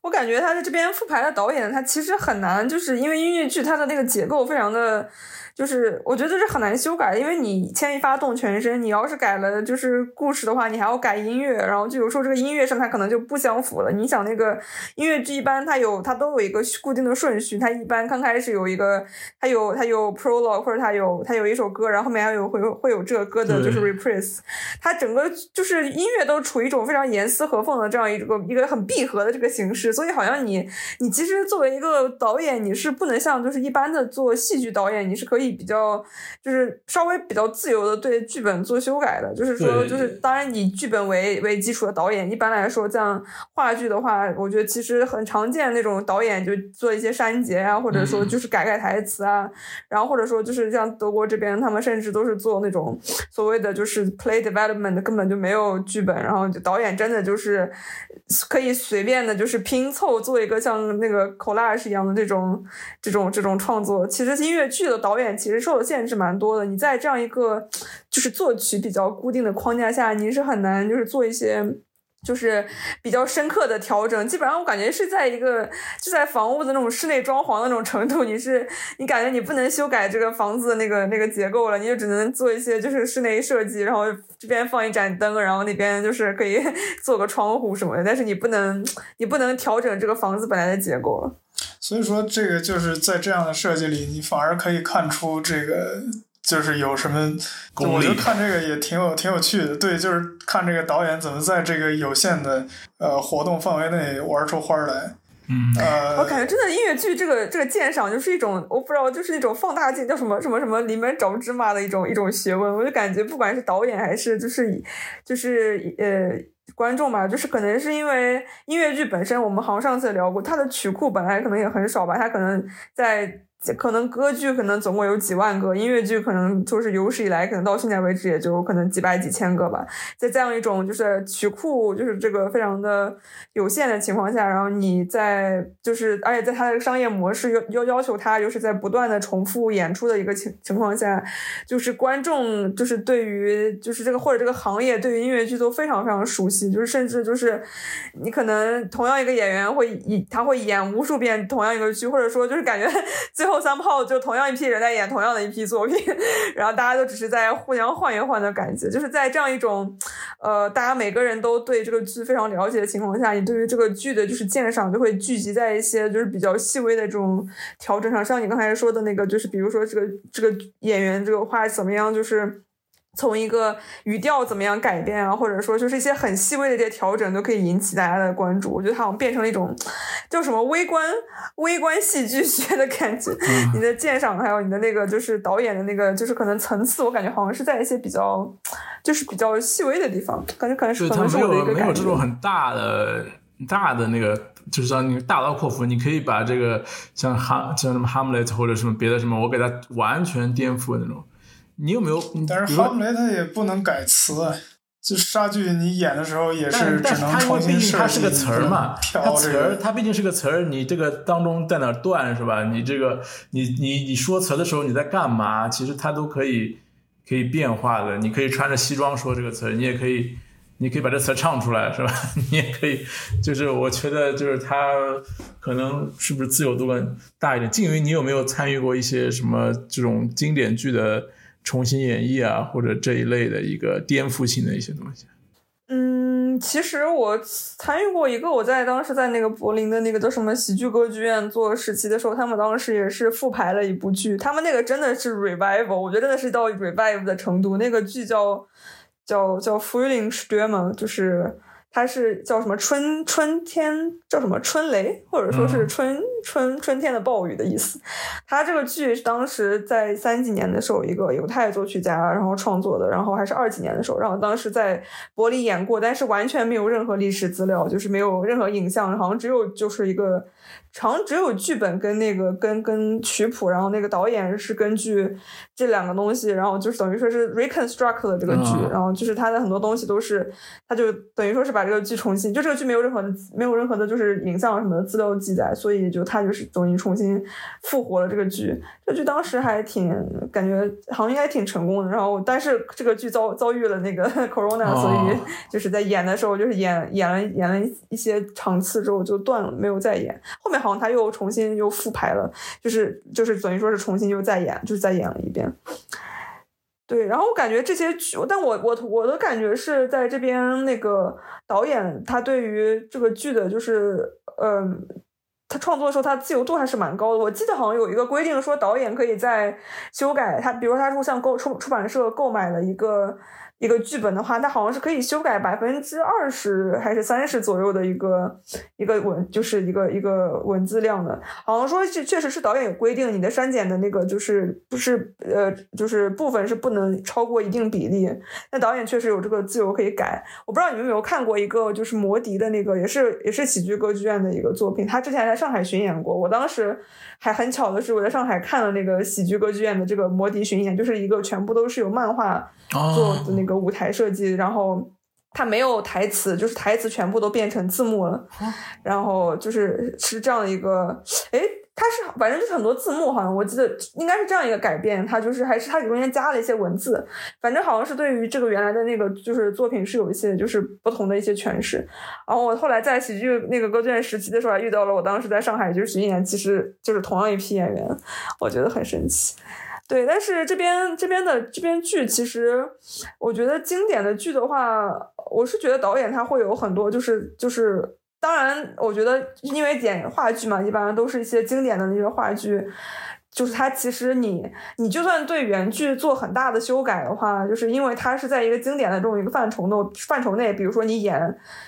我感觉他在这边复排的导演，他其实很难，就是因为音乐剧它的那个结构非常的，就是我觉得这是很难修改的，因为你牵一发动全身，你要是改了就是故事的话，你还要改音乐，然后就有时候这个音乐上它可能就不相符了。你想那个音乐剧一般它有它都有一个固定的顺序，它一般刚开始有一个它有它有 prologue 或者它有它有一首歌，然后后面还有会有会有这个歌的就是 reprise，它整个就是音乐都处于一种非常严丝合缝的这样一个一个很闭合的这个形式，所以好像你你其实作为一个导演，你是不能像就是一般的做戏剧导演，你是可以比较就是稍微比较自由的对剧本做修改的，就是说就是当然以剧本为为基础的导演，一般来说像话剧的话，我觉得其实很常见那种导演就做一些删节啊，或者说就是改改台词啊，然后或者说就是像德国这边，他们甚至都是做那种所谓的就是 play development，根本就没有剧本，然后就导演真的就是可以随便的，就是拼凑做一个像那个 collage 一样的这种这种这种创作。其实音乐剧的导演其实受的限制蛮多的，你在这样一个就是作曲比较固定的框架下，你是很难就是做一些。就是比较深刻的调整，基本上我感觉是在一个就在房屋的那种室内装潢的那种程度，你是你感觉你不能修改这个房子的那个那个结构了，你就只能做一些就是室内设计，然后这边放一盏灯，然后那边就是可以 做个窗户什么的，但是你不能你不能调整这个房子本来的结构了。所以说，这个就是在这样的设计里，你反而可以看出这个就是有什么。我觉得看这个也挺有挺有趣的，对，就是看这个导演怎么在这个有限的呃活动范围内玩出花儿来。嗯，呃，我感觉真的音乐剧这个这个鉴赏就是一种我不知道，就是一种放大镜，叫什么什么什么里面找芝麻的一种一种学问。我就感觉不管是导演还是就是就是呃观众吧，就是可能是因为音乐剧本身，我们好像上次聊过，它的曲库本来可能也很少吧，它可能在。可能歌剧可能总共有几万个，音乐剧可能就是有史以来可能到现在为止也就可能几百几千个吧。在这样一种就是曲库就是这个非常的有限的情况下，然后你在就是而且在它的商业模式要要要求它就是在不断的重复演出的一个情情况下，就是观众就是对于就是这个或者这个行业对于音乐剧都非常非常熟悉，就是甚至就是你可能同样一个演员会以他会演无数遍同样一个剧，或者说就是感觉最 最后三炮就同样一批人在演同样的一批作品，然后大家都只是在互相换一换的感觉，就是在这样一种呃大家每个人都对这个剧非常了解的情况下，你对于这个剧的就是鉴赏就会聚集在一些就是比较细微的这种调整上，像你刚才说的那个，就是比如说这个这个演员这个话怎么样，就是。从一个语调怎么样改变啊，或者说就是一些很细微的一些调整，都可以引起大家的关注。我觉得它好像变成了一种叫什么微观微观戏剧学的感觉。嗯你的鉴赏还有你的那个就是导演的那个就是可能层次，我感觉好像是在一些比较就是比较细微的地方，感觉可能是可能是我的一有没有。这种很大的大的那个就是让你大刀阔斧，你可以把这个像哈像什么哈姆雷特或者什么别的什么，我给它完全颠覆的那种。你有没有？但是哈姆雷特也不能改词啊。就杀剧，你演的时候也是只能重新设计。它是个词儿嘛，它词儿，它毕竟是个词儿，你这个当中在哪断是吧？你这个，你你你说词的时候你在干嘛？其实它都可以可以变化的。你可以穿着西装说这个词儿，你也可以，你可以把这词唱出来是吧？你也可以，就是我觉得就是它可能是不是自由度更大一点？静云，你有没有参与过一些什么这种经典剧的？重新演绎啊，或者这一类的一个颠覆性的一些东西。嗯，其实我参与过一个，我在当时在那个柏林的那个叫什么喜剧歌剧院做实习的时候，他们当时也是复排了一部剧，他们那个真的是 revival，我觉得真的是到 revival 的程度。那个剧叫叫叫 Frühling Stürme，就是。它是叫什么春春天叫什么春雷，或者说是春春春天的暴雨的意思。它这个剧当时在三几年的时候，一个犹太作曲家然后创作的，然后还是二几年的时候，然后当时在柏林演过，但是完全没有任何历史资料，就是没有任何影像，好像只有就是一个。常只有剧本跟那个跟跟曲谱，然后那个导演是根据这两个东西，然后就是等于说是 reconstruct 的这个剧，然后就是他的很多东西都是，他就等于说是把这个剧重新，就这个剧没有任何的没有任何的就是影像什么的资料记载，所以就他就是等于重新复活了这个剧。这剧当时还挺感觉好像应该挺成功的，然后但是这个剧遭遭遇了那个 corona，所以就是在演的时候就是演演了演了一些场次之后就断了，没有再演。后面好像他又重新又复排了，就是就是等于说是重新又再演，就是再演了一遍。对，然后我感觉这些剧，但我我我的感觉是在这边那个导演他对于这个剧的，就是嗯，他创作的时候他自由度还是蛮高的。我记得好像有一个规定说，导演可以在修改他，比如说他说像购出出版社购买了一个。一个剧本的话，它好像是可以修改百分之二十还是三十左右的一个一个文，就是一个一个文字量的。好像说这确实是导演有规定，你的删减的那个就是不是呃就是部分是不能超过一定比例。那导演确实有这个自由可以改。我不知道你们有没有看过一个就是摩笛的那个，也是也是喜剧歌剧院的一个作品。他之前在上海巡演过，我当时还很巧的是我在上海看了那个喜剧歌剧院的这个摩笛巡演，就是一个全部都是有漫画做的那。个舞台设计，然后它没有台词，就是台词全部都变成字幕了，然后就是是这样的一个，哎，它是反正就是很多字幕，好像我记得应该是这样一个改变，它就是还是它中间加了一些文字，反正好像是对于这个原来的那个就是作品是有一些就是不同的一些诠释。然后我后来在喜剧那个歌剧院时期的时候，还遇到了我当时在上海就是巡演，其实就是同样一批演员，我觉得很神奇。对，但是这边这边的这边剧，其实我觉得经典的剧的话，我是觉得导演他会有很多，就是就是，当然，我觉得因为演话剧嘛，一般都是一些经典的那些话剧。就是它，其实你你就算对原剧做很大的修改的话，就是因为它是在一个经典的这种一个范畴的范畴内，比如说你演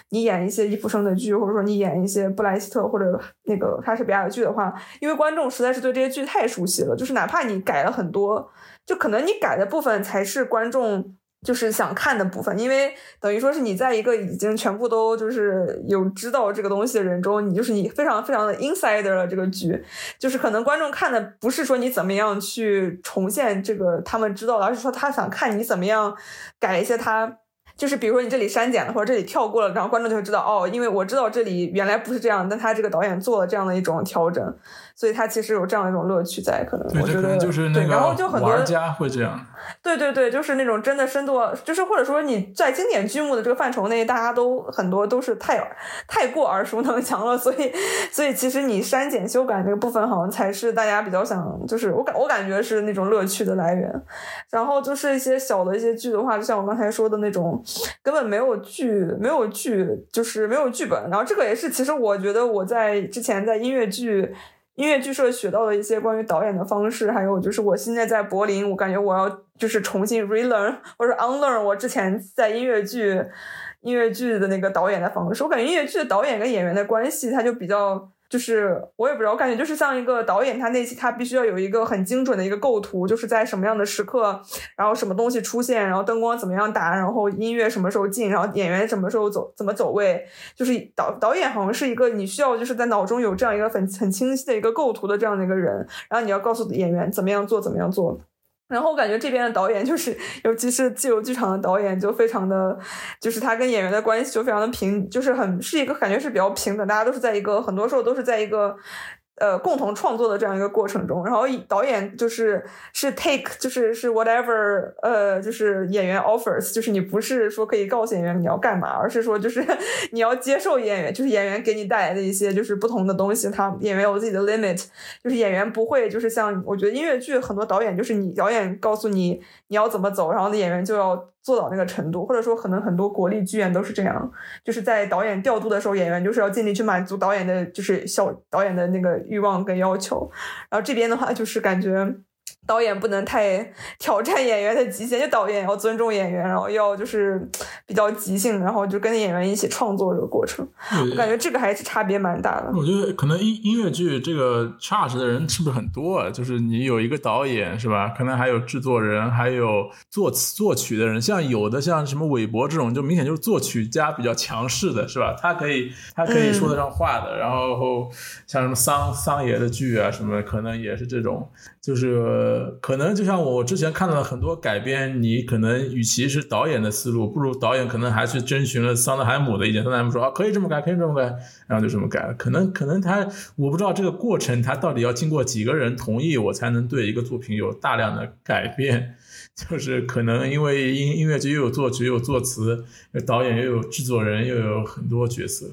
你演一些伊福生的剧，或者说你演一些布莱希特或者那个莎士比亚的剧的话，因为观众实在是对这些剧太熟悉了，就是哪怕你改了很多，就可能你改的部分才是观众。就是想看的部分，因为等于说是你在一个已经全部都就是有知道这个东西的人中，你就是你非常非常的 insider 了这个局，就是可能观众看的不是说你怎么样去重现这个他们知道的，而是说他想看你怎么样改一些他。就是比如说你这里删减了，或者这里跳过了，然后观众就会知道哦，因为我知道这里原来不是这样，但他这个导演做了这样的一种调整，所以他其实有这样一种乐趣在，可能我觉得就是对，然后就很多玩家会这样，对对对，就是那种真的深度，就是或者说你在经典剧目的这个范畴内，大家都很多都是太太过耳熟能详了，所以所以其实你删减修改这个部分，好像才是大家比较想，就是我感我感觉是那种乐趣的来源，然后就是一些小的一些剧的话，就像我刚才说的那种。根本没有剧，没有剧，就是没有剧本。然后这个也是，其实我觉得我在之前在音乐剧、音乐剧社学到的一些关于导演的方式，还有就是我现在在柏林，我感觉我要就是重新 relearn 或者 unlearn 我之前在音乐剧、音乐剧的那个导演的方式。我感觉音乐剧的导演跟演员的关系，他就比较就是我也不知道，我感觉就是像一个导演，他那期他必须要有一个很精准的一个构图，就是在什么样的时刻，然后什么东西出现，然后灯光怎么样打，然后音乐什么时候进，然后演员什么时候走，怎么走位，就是导导演好像是一个你需要就是在脑中有这样一个很很清晰的一个构图的这样的一个人，然后你要告诉演员怎么样做，怎么样做。然后我感觉这边的导演就是，尤其是自由剧场的导演，就非常的，就是他跟演员的关系就非常的平，就是很是一个感觉是比较平等，大家都是在一个很多时候都是在一个。呃，共同创作的这样一个过程中，然后导演就是是 take，就是是 whatever，呃，就是演员 offers，就是你不是说可以告诉演员你要干嘛，而是说就是 你要接受演员，就是演员给你带来的一些就是不同的东西，他演员有自己的 limit，就是演员不会就是像我觉得音乐剧很多导演就是你导演告诉你你要怎么走，然后那演员就要。做到那个程度，或者说可能很多国立剧院都是这样，就是在导演调度的时候，演员就是要尽力去满足导演的，就是小导演的那个欲望跟要求。然后这边的话，就是感觉。导演不能太挑战演员的极限，就导演要尊重演员，然后要就是比较即兴，然后就跟演员一起创作这个过程。我感觉这个还是差别蛮大的。我觉得可能音音乐剧这个 charge 的人是不是很多啊？就是你有一个导演是吧？可能还有制作人，还有作词作曲的人。像有的像什么韦伯这种，就明显就是作曲家比较强势的是吧？他可以他可以说得上话的。然后像什么桑桑爷的剧啊什么，可能也是这种，就是。可能就像我之前看到了很多改编，你可能与其是导演的思路，不如导演可能还去征询了桑德海姆的意见。桑德海姆说啊，可以这么改，可以这么改，然后就这么改了。可能可能他我不知道这个过程，他到底要经过几个人同意，我才能对一个作品有大量的改变。就是可能因为音音乐剧又有作曲又有作词，导演又有制作人，又有很多角色。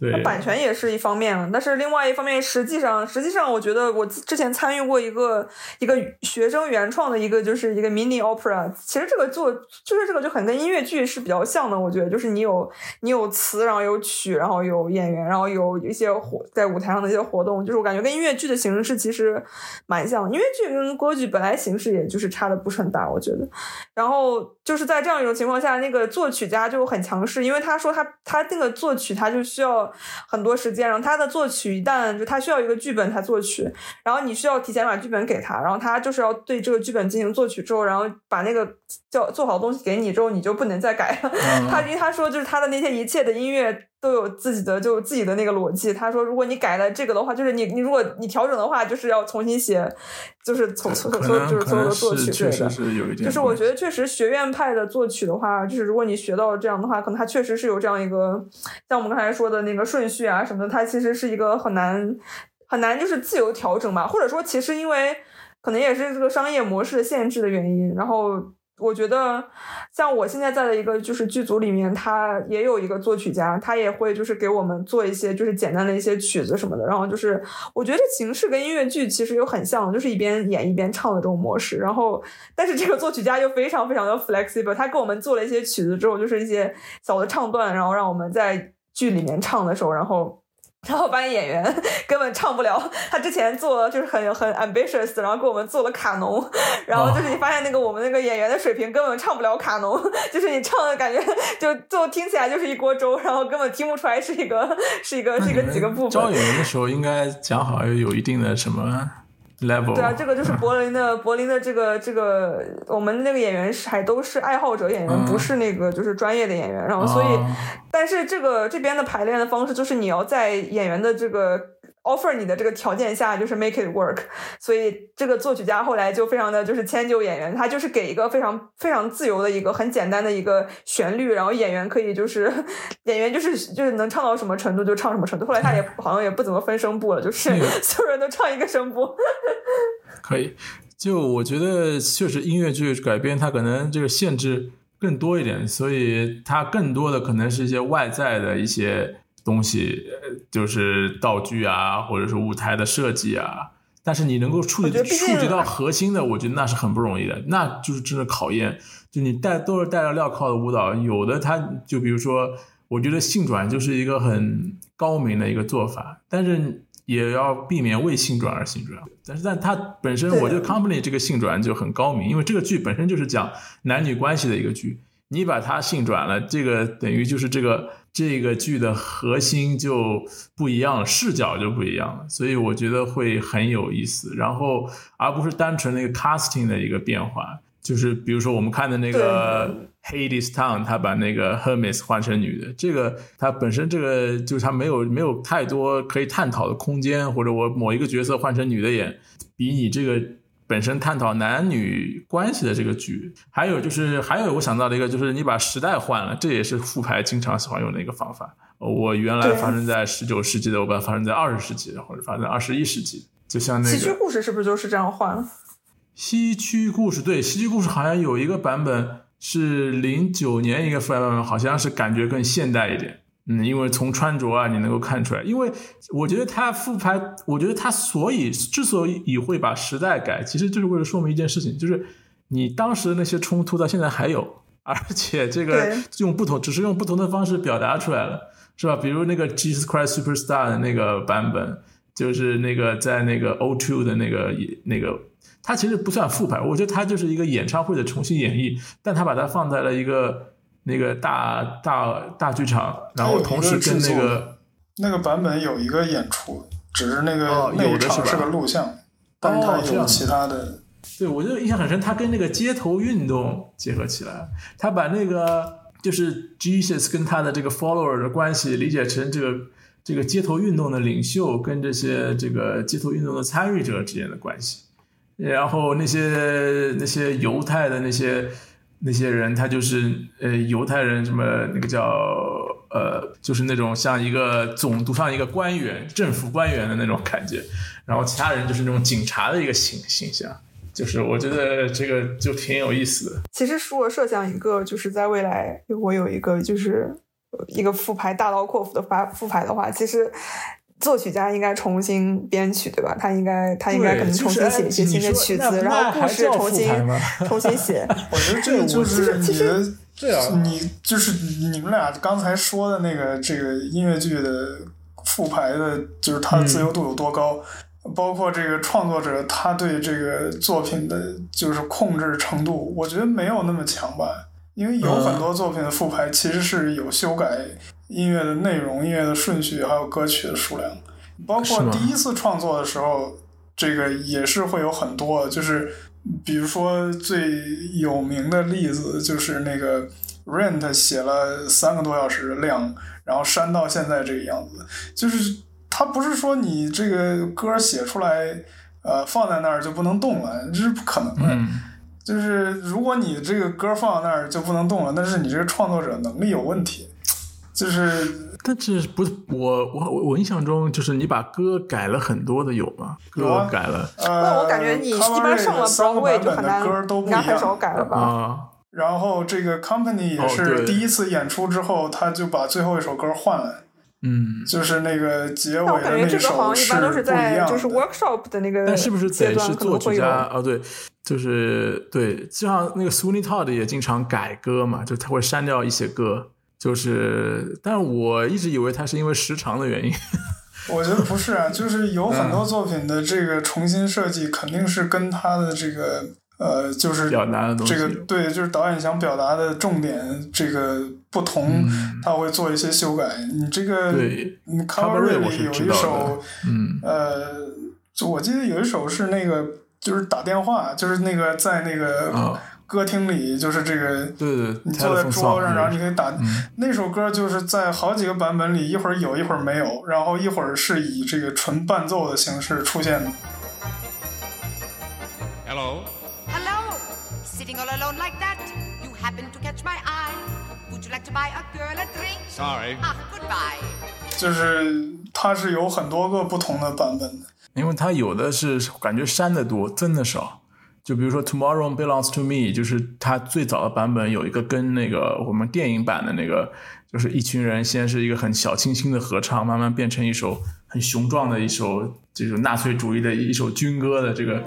对，版权也是一方面，但是另外一方面，实际上，实际上，我觉得我之前参与过一个一个学生原创的一个，就是一个 mini opera。其实这个做就是这个就很跟音乐剧是比较像的，我觉得就是你有你有词，然后有曲，然后有演员，然后有一些活在舞台上的一些活动，就是我感觉跟音乐剧的形式其实蛮像。音乐剧跟歌剧本来形式也就是差的不是很大，我觉得。然后就是在这样一种情况下，那个作曲家就很强势，因为他说他他那个作曲他就需要。很多时间，然后他的作曲一旦就他需要一个剧本才作曲，然后你需要提前把剧本给他，然后他就是要对这个剧本进行作曲之后，然后把那个叫做好的东西给你之后，你就不能再改了。他因为他说就是他的那些一切的音乐。都有自己的就自己的那个逻辑。他说，如果你改了这个的话，就是你你如果你调整的话，就是要重新写，就是从从从就是所有的作曲对的。就是我觉得确实学院派的作曲的话，就是如果你学到这样的话，可能它确实是有这样一个像我们刚才说的那个顺序啊什么的，它其实是一个很难很难就是自由调整吧。或者说，其实因为可能也是这个商业模式的限制的原因，然后。我觉得，像我现在在的一个就是剧组里面，他也有一个作曲家，他也会就是给我们做一些就是简单的一些曲子什么的。然后就是，我觉得这形式跟音乐剧其实有很像，就是一边演一边唱的这种模式。然后，但是这个作曲家又非常非常的 flexible，他给我们做了一些曲子之后，就是一些小的唱段，然后让我们在剧里面唱的时候，然后。然后发现演员 根本唱不了。他之前做就是很很 ambitious，然后给我们做了卡农。然后就是你发现那个我们那个演员的水平根本唱不了卡农，就是你唱的感觉就就听起来就是一锅粥，然后根本听不出来是一个是一个是一个几个部分。招演员的时候应该讲好要有一定的什么。Level 对啊，这个就是柏林的柏林的这个这个，我们那个演员是还都是爱好者演员，不是那个就是专业的演员，然后所以，但是这个这边的排练的方式就是你要在演员的这个。Offer 你的这个条件下就是 make it work，所以这个作曲家后来就非常的就是迁就演员，他就是给一个非常非常自由的一个很简单的一个旋律，然后演员可以就是 演员就是就是能唱到什么程度就唱什么程度。后来他也 好像也不怎么分声部了，就是 所有人都唱一个声部。可以，就我觉得确实音乐剧改编它可能这个限制更多一点，所以它更多的可能是一些外在的一些。东西就是道具啊，或者是舞台的设计啊，但是你能够触触及到核心的，我觉得那是很不容易的，那就是真的考验。就你带都是带着镣铐的舞蹈，有的他就比如说，我觉得性转就是一个很高明的一个做法，但是也要避免为性转而性转。但是，但它本身，我觉得 company 这个性转就很高明，因为这个剧本身就是讲男女关系的一个剧，你把它性转了，这个等于就是这个。这个剧的核心就不一样了，视角就不一样了，所以我觉得会很有意思。然后而不是单纯那个 casting 的一个变化，就是比如说我们看的那个 Hades Town，他把那个 Hermes 换成女的，这个它本身这个就是它没有没有太多可以探讨的空间，或者我某一个角色换成女的演，比你这个。本身探讨男女关系的这个剧，还有就是还有我想到的一个，就是你把时代换了，这也是复排经常喜欢用的一个方法。我原来发生在十九世纪的，我把它发生在二十世纪，或者发生在二十一世纪，就像那个。西区故事是不是就是这样换？西区故事对，西区故事好像有一个版本是零九年一个复排版本，好像是感觉更现代一点。嗯，因为从穿着啊，你能够看出来。因为我觉得他复拍，我觉得他所以之所以会把时代改，其实就是为了说明一件事情，就是你当时的那些冲突到现在还有，而且这个用不同，只是用不同的方式表达出来了，是吧？比如那个 Jesus Christ Superstar 的那个版本，就是那个在那个 O2 的那个那个，它其实不算复牌，我觉得它就是一个演唱会的重新演绎，但它把它放在了一个。那个大大大剧场，然后同时跟那个那个版本有一个演出，只是那个那场是个录像，但它有其他的。对，我就印象很深，他跟那个街头运动结合起来，他把那个就是 Jesus 跟他的这个 follower 的关系理解成这个这个街头运动的领袖跟这些这个街头运动的参与者之间的关系，然后那些那些犹太的那些。那些人他就是呃犹太人，什么那个叫呃，就是那种像一个总督上一个官员、政府官员的那种感觉，然后其他人就是那种警察的一个形形象，就是我觉得这个就挺有意思的。其实，如果设想一个，就是在未来我有一个就是一个复牌大刀阔斧的发复牌的话，其实。作曲家应该重新编曲，对吧？他应该，他应该可能重新写一些新的曲子，然后故事重新 重新写。我觉得这个就是你的，对啊你就是你们俩刚才说的那个这个音乐剧的复排的，就是它的自由度有多高，包括这个创作者他对这个作品的就是控制程度，我觉得没有那么强吧。因为有很多作品的复排其实是有修改。音乐的内容、音乐的顺序，还有歌曲的数量，包括第一次创作的时候，这个也是会有很多。就是比如说最有名的例子，就是那个 Rent 写了三个多小时的量，然后删到现在这个样子。就是他不是说你这个歌写出来，呃，放在那儿就不能动了，这是不可能的。就是如果你这个歌放在那儿就不能动了，那是你这个创作者能力有问题。就是，但是不是我我我印象中就是你把歌改了很多的有吗？歌改了，呃，我感觉你一般上了三个版本的歌都不一样，很少改了吧？啊，然后这个 company 也是第一次演出之后，他就把最后一首歌换了，嗯，就是那个结尾的那首是不一样，就是 workshop 的那个，但是不是得是作曲家？哦，对，就是对，就像那个 Sweeney Todd 也经常改歌嘛，就他会删掉一些歌。就是，但是我一直以为它是因为时长的原因。我觉得不是啊，就是有很多作品的这个重新设计，肯定是跟他的这个呃，就是表达的东西。这个对，就是导演想表达的重点这个不同，他会做一些修改。你这个，你 Cover 里有一首，嗯，呃，我记得有一首是那个，就是打电话，就是那个在那个。歌厅里就是这个，对对，你坐在桌上，然后你可以打那首歌，就是在好几个版本里，一会儿有一会儿没有，然后一会儿是以这个纯伴奏的形式出现的。Hello. Hello. Sitting all alone like that, you happen to catch my eye. Would you like to buy a girl a drink? Sorry. Ah, goodbye. 就是它是有很多个不同的版本的，因为它有的是感觉删的多，增的少。就比如说《Tomorrow Belongs to Me》，就是它最早的版本有一个跟那个我们电影版的那个，就是一群人先是一个很小清新的合唱，慢慢变成一首很雄壮的一首这种纳粹主义的一首军歌的这个。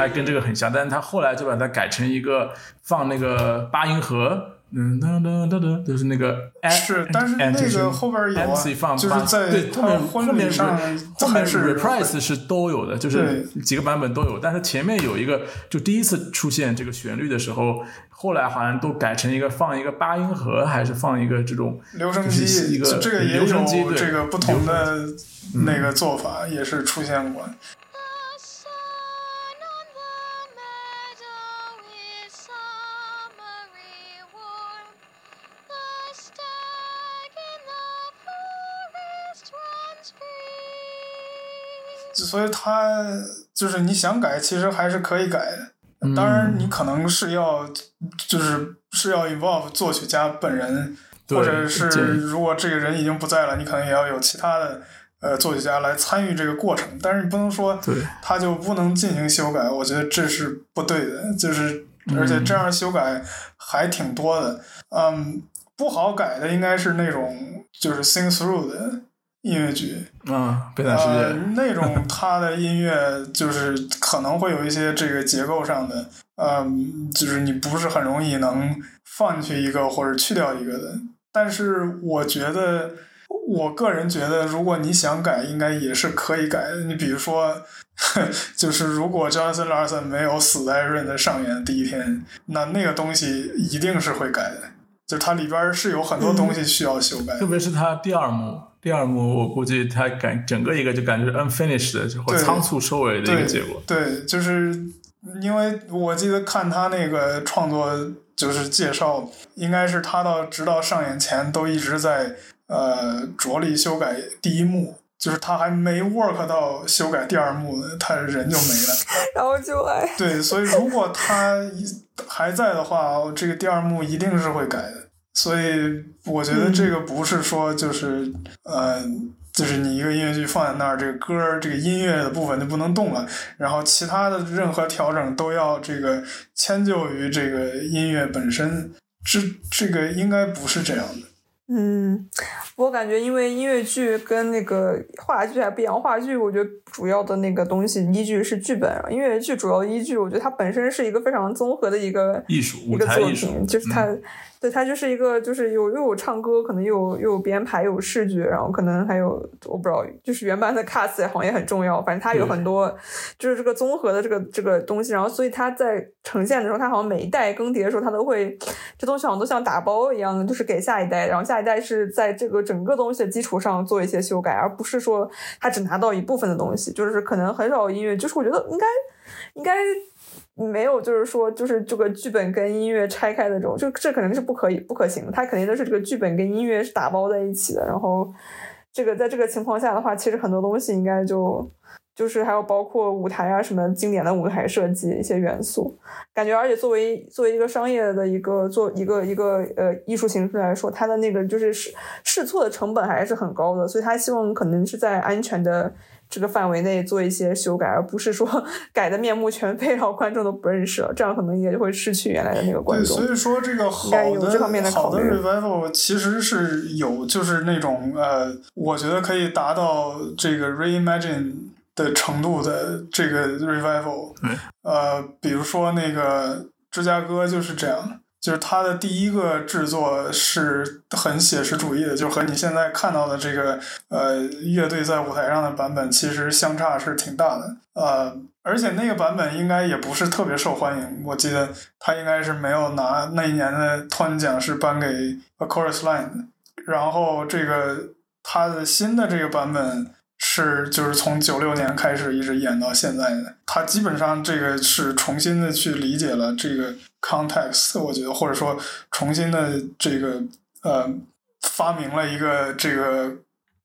它跟这个很像，但是它后来就把它改成一个放那个八音盒，嗯噔噔噔噔，就是那个是，但是那个后边有啊，就是在对后面后面上后面是 reprise 是都有的，就是几个版本都有，但是前面有一个就第一次出现这个旋律的时候，后来好像都改成一个放一个八音盒，还是放一个这种留声机，一个这个也有这个不同的那个做法也是出现过。所以它就是你想改，其实还是可以改的。当然，你可能是要就是是要 involve 作曲家本人，或者是如果这个人已经不在了，你可能也要有其他的呃作曲家来参与这个过程。但是你不能说他就不能进行修改，我觉得这是不对的。就是而且这样修改还挺多的。嗯，不好改的应该是那种就是 sing through 的。音乐剧啊，悲惨世界那种，它的音乐就是可能会有一些这个结构上的，嗯，就是你不是很容易能放进去一个或者去掉一个的。但是我觉得，我个人觉得，如果你想改，应该也是可以改的。你比如说，就是如果 Jonathan Larson 没有死在 Rain 的上演第一天，那那个东西一定是会改的。就它里边是有很多东西需要修改，特别是它第二幕。第二幕我估计他感整个一个就感觉是 unfinished 的，或仓促收尾的一个结果。对，就是因为我记得看他那个创作就是介绍，应该是他到直到上演前都一直在呃着力修改第一幕，就是他还没 work 到修改第二幕呢，他人就没了。然后就哎。对，所以如果他还在的话，这个第二幕一定是会改的。所以我觉得这个不是说就是呃，就是你一个音乐剧放在那儿，这个歌儿这个音乐的部分就不能动了，然后其他的任何调整都要这个迁就于这个音乐本身，这这个应该不是这样的。嗯，我感觉因为音乐剧跟那个话剧还不一样，话剧我觉得主要的那个东西依据是剧本，音乐剧主要依据我觉得它本身是一个非常综合的一个艺术一个作品，就是它。对，它就是一个，就是有又有唱歌，可能又有又有编排，又有视觉，然后可能还有我不知道，就是原版的 cast 好像也很重要。反正它有很多，就是这个综合的这个这个东西。然后，所以它在呈现的时候，它好像每一代更迭的时候，它都会这东西好像都像打包一样，就是给下一代，然后下一代是在这个整个东西的基础上做一些修改，而不是说他只拿到一部分的东西。就是可能很少音乐，就是我觉得应该应该。没有，就是说，就是这个剧本跟音乐拆开的这种，就这肯定是不可以、不可行的。它肯定都是这个剧本跟音乐是打包在一起的。然后，这个在这个情况下的话，其实很多东西应该就就是还有包括舞台啊什么经典的舞台设计一些元素，感觉而且作为作为一个商业的一个做一个一个呃艺术形式来说，它的那个就是试试错的成本还是很高的，所以他希望可能是在安全的。这个范围内做一些修改，而不是说 改的面目全非，然后观众都不认识了，这样可能也就会失去原来的那个观众。对，所以说这个好的好的 revival 其实是有，就是那种呃，我觉得可以达到这个 reimagine 的程度的这个 revival。呃，比如说那个芝加哥就是这样。就是他的第一个制作是很写实主义的，就和你现在看到的这个呃乐队在舞台上的版本其实相差是挺大的，呃，而且那个版本应该也不是特别受欢迎，我记得他应该是没有拿那一年的托尼奖是颁给 A Chorus Line 的，然后这个他的新的这个版本。是，就是从九六年开始一直演到现在的，他基本上这个是重新的去理解了这个 context，我觉得或者说重新的这个呃发明了一个这个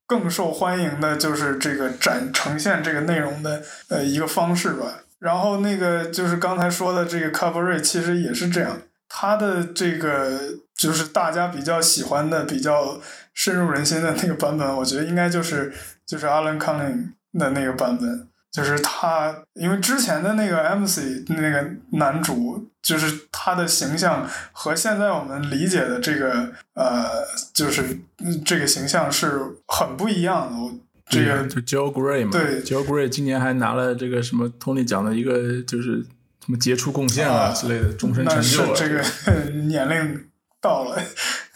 更受欢迎的，就是这个展呈现这个内容的呃一个方式吧。然后那个就是刚才说的这个 c a b a r e 其实也是这样，他的这个就是大家比较喜欢的、比较深入人心的那个版本，我觉得应该就是。就是 Alan Cumming 的那个版本，就是他，因为之前的那个 MC 那个男主，就是他的形象和现在我们理解的这个呃，就是这个形象是很不一样的。我这个就 Joe Gray 嘛，对，Joe Gray 今年还拿了这个什么 Tony 奖的一个就是什么杰出贡献啊之类的终身成就。这个 年龄。到了。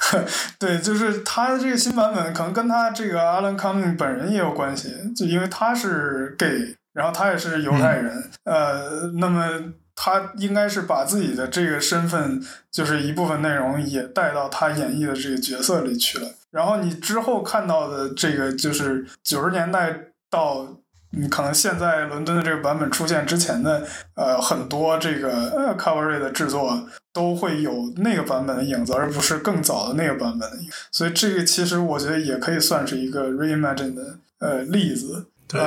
对，就是他这个新版本可能跟他这个 Alan Cumming 本人也有关系，就因为他是 gay，然后他也是犹太人，呃，那么他应该是把自己的这个身份，就是一部分内容也带到他演绎的这个角色里去了。然后你之后看到的这个，就是九十年代到。你可能现在伦敦的这个版本出现之前的，呃，很多这个呃 Cabaret 的制作都会有那个版本的影子，而不是更早的那个版本的影子。所以这个其实我觉得也可以算是一个 reimagine 的呃例子。对，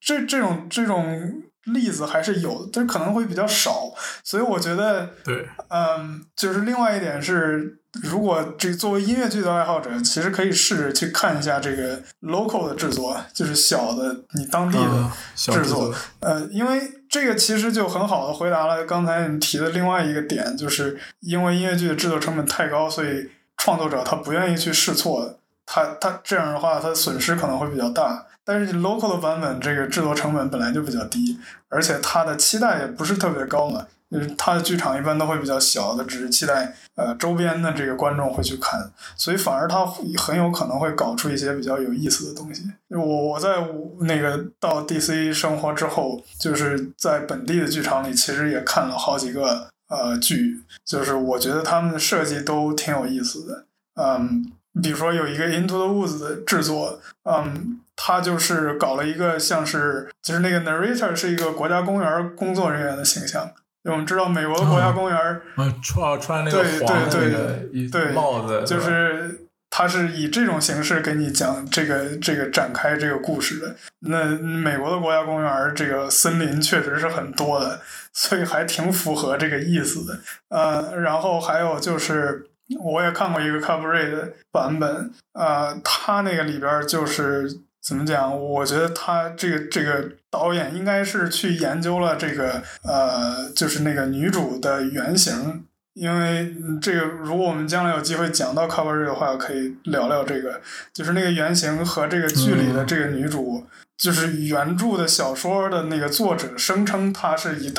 这这种这种例子还是有，但是可能会比较少。所以我觉得，对，嗯，就是另外一点是。如果这作为音乐剧的爱好者，其实可以试着去看一下这个 local 的制作，就是小的你当地的制作。呃，因为这个其实就很好的回答了刚才你提的另外一个点，就是因为音乐剧的制作成本太高，所以创作者他不愿意去试错，他他这样的话他损失可能会比较大。但是 local 的版本，这个制作成本本来就比较低，而且他的期待也不是特别高嘛。就是他的剧场一般都会比较小，的只是期待呃周边的这个观众会去看，所以反而他很有可能会搞出一些比较有意思的东西。我我在那个到 DC 生活之后，就是在本地的剧场里，其实也看了好几个呃剧，就是我觉得他们的设计都挺有意思的。嗯，比如说有一个 Into the Woods 的制作，嗯，他就是搞了一个像是就是那个 narrator 是一个国家公园工作人员的形象。我们知道美国的国家公园儿，穿穿那个黄的那个帽子，就是他是以这种形式给你讲这个这个展开这个故事的。那美国的国家公园，这个森林确实是很多的，所以还挺符合这个意思的。呃，然后还有就是，我也看过一个 Cabaret 的版本，呃，他那个里边就是。怎么讲？我觉得他这个这个导演应该是去研究了这个呃，就是那个女主的原型，因为这个如果我们将来有机会讲到 Cover 的话，可以聊聊这个，就是那个原型和这个剧里的这个女主，就是原著的小说的那个作者声称他是以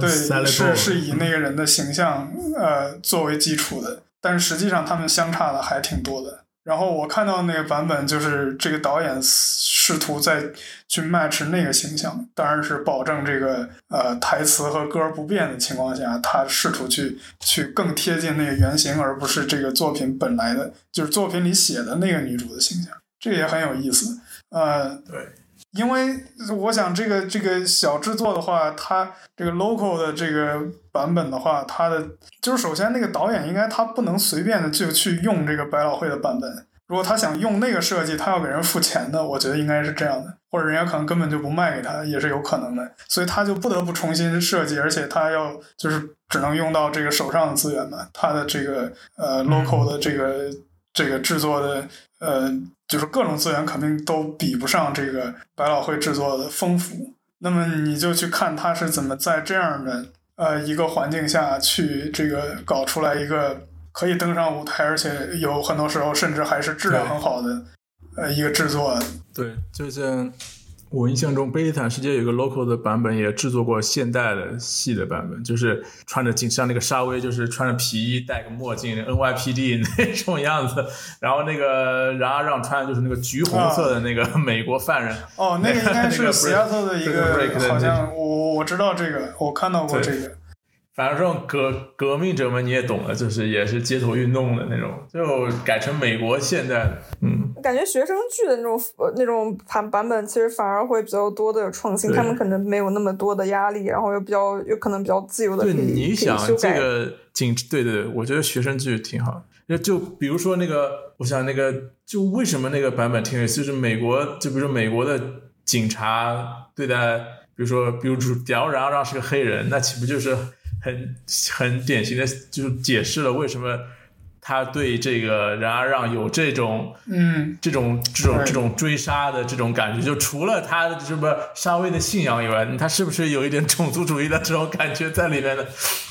对是是以那个人的形象呃作为基础的，但是实际上他们相差的还挺多的。然后我看到那个版本，就是这个导演试图再去 match 那个形象，当然是保证这个呃台词和歌不变的情况下，他试图去去更贴近那个原型，而不是这个作品本来的，就是作品里写的那个女主的形象，这也很有意思。呃，对。因为我想这个这个小制作的话，它这个 local 的这个版本的话，它的就是首先那个导演应该他不能随便的就去用这个百老汇的版本。如果他想用那个设计，他要给人付钱的，我觉得应该是这样的，或者人家可能根本就不卖给他，也是有可能的。所以他就不得不重新设计，而且他要就是只能用到这个手上的资源嘛，他的这个呃 local 的这个这个制作的呃。就是各种资源肯定都比不上这个百老汇制作的丰富，那么你就去看他是怎么在这样的呃一个环境下去这个搞出来一个可以登上舞台，而且有很多时候甚至还是质量很好的呃一个制作。对，就像。我印象中，贝斯坦世界有一个 local 的版本，也制作过现代的戏的版本，就是穿着紧像那个沙威，就是穿着皮衣，戴个墨镜，NYPD 那种样子。然后那个冉阿让穿的就是那个橘红色的那个美国犯人。哦，那个应该是西雅图的一个，好像我我知道这个，我看到过这个。反正这种革革命者们你也懂的，就是也是街头运动的那种，就改成美国现在，嗯，感觉学生剧的那种那种版版本，其实反而会比较多的有创新，他们可能没有那么多的压力，然后又比较有可能比较自由的。对，你想这个景，对对对，我觉得学生剧挺好。就就比如说那个，我想那个，就为什么那个版本挺有意思，就是美国，就比如说美国的警察对待，比如说，比如主假如然后让是个黑人，那岂不就是？很很典型的，就是解释了为什么他对这个然而让有这种嗯这种这种这种追杀的这种感觉，就除了他的什么沙威的信仰以外，他是不是有一点种族主义的这种感觉在里面呢？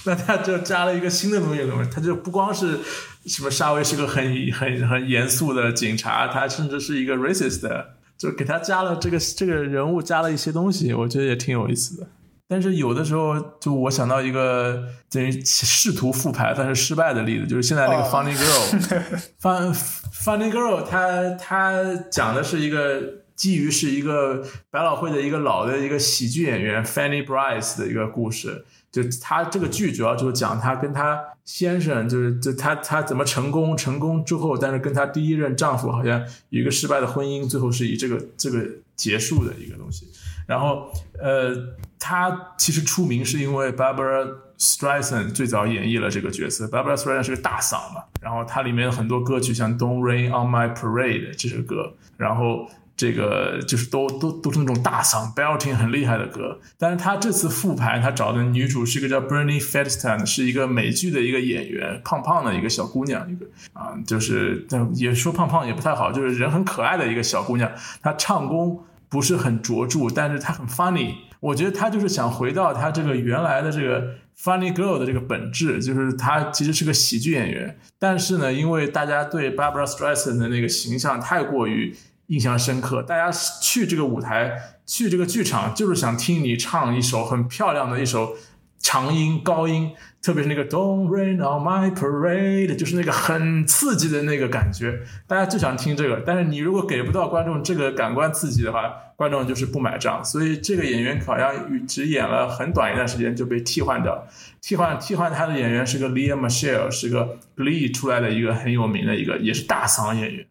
那他就加了一个新的东西，他就不光是什么沙威是个很很很严肃的警察，他甚至是一个 racist，就给他加了这个这个人物加了一些东西，我觉得也挺有意思的。但是有的时候，就我想到一个等于试图复牌但是失败的例子，就是现在那个 Funny Girl，Fun Funny Girl，他他讲的是一个基于是一个百老汇的一个老的一个喜剧演员 Fanny Bryce 的一个故事。就他这个剧主要就是讲他跟他先生，就是就他他怎么成功，成功之后，但是跟他第一任丈夫好像有一个失败的婚姻，最后是以这个这个结束的一个东西。然后，呃，他其实出名是因为 Barbara Streisand 最早演绎了这个角色。Barbara Streisand 是个大嗓嘛，然后它里面很多歌曲像 Don't Rain on My Parade 这首歌，然后这个就是都都都是那种大嗓 belting 很厉害的歌。但是他这次复盘，他找的女主是一个叫 Bernie Feldstein，是一个美剧的一个演员，胖胖的一个小姑娘，一个啊，就是也说胖胖也不太好，就是人很可爱的一个小姑娘，她唱功。不是很卓著，但是他很 funny。我觉得他就是想回到他这个原来的这个 funny girl 的这个本质，就是他其实是个喜剧演员。但是呢，因为大家对 Barbara Streisand 的那个形象太过于印象深刻，大家去这个舞台、去这个剧场，就是想听你唱一首很漂亮的一首长音、高音。特别是那个 Don't rain on my parade，就是那个很刺激的那个感觉，大家就想听这个。但是你如果给不到观众这个感官刺激的话，观众就是不买账。所以这个演员好像只演了很短一段时间就被替换掉。替换替换他的演员是个 Leah Michelle，是个 Glee 出来的一个很有名的一个，也是大嗓演员。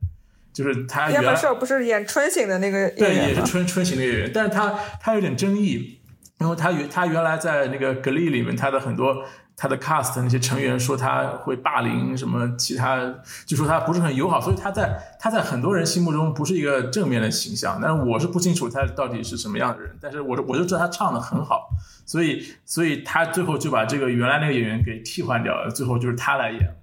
就是他原来不是演春醒的那个对，也是春春醒的演员，但是他他有点争议，因为他原他原来在那个 Glee 里面，他的很多。他的 cast 那些成员说他会霸凌什么其他，就说他不是很友好，所以他在他在很多人心目中不是一个正面的形象。但是我是不清楚他到底是什么样的人，但是我我就知道他唱的很好，所以所以他最后就把这个原来那个演员给替换掉了，最后就是他来演。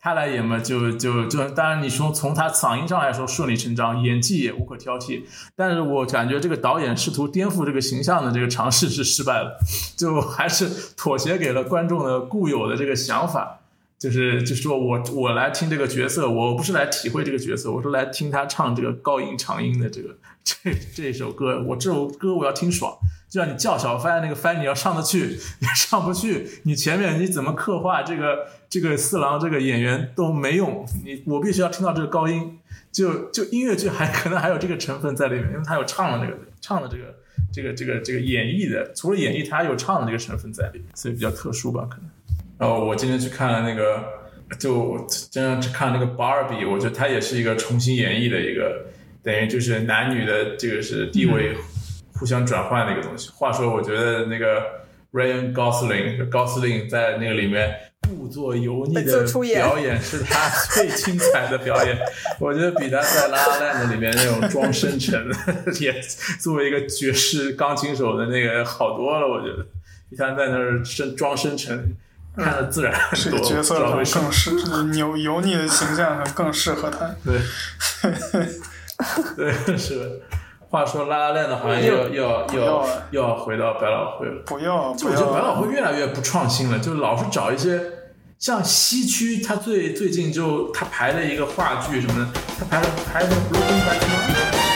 他来演嘛，就就就，当然你说从他嗓音上来说顺理成章，演技也无可挑剔。但是我感觉这个导演试图颠覆这个形象的这个尝试是失败了，就还是妥协给了观众的固有的这个想法，就是就是说我我来听这个角色，我不是来体会这个角色，我是来听他唱这个高音长音的这个这这首歌，我这首歌我要听爽。就像你叫小帆，那个帆你要上得去，你上不去，你前面你怎么刻画这个这个四郎这个演员都没用，你我必须要听到这个高音，就就音乐剧还可能还有这个成分在里面，因为他有唱的那个唱的这个这个这个这个演绎的，除了演绎，他还有唱的这个成分在里面，所以比较特殊吧，可能。然后我今天去看了那个，就真正去看那个 Barbie，我觉得他也是一个重新演绎的一个，等于就是男女的这个是地位。互相转换的一个东西。话说，我觉得那个 Ryan Gosling，高司令在那个里面故作油腻的表演是他最精彩的表演。我觉得比他在《拉拉链的》里面那种装深沉也作为一个爵士钢琴手的那个好多了。我觉得比他在那儿深装深沉看的自然很多。角色更适油油腻的形象更适合他。对，对，是的。话说拉拉链的好像又要又要又要回到百老汇了。不要，就我觉得百老汇越来越不创新了，就老是找一些像西区，他最最近就他排了一个话剧什么的，他排了排了《Broken Back》。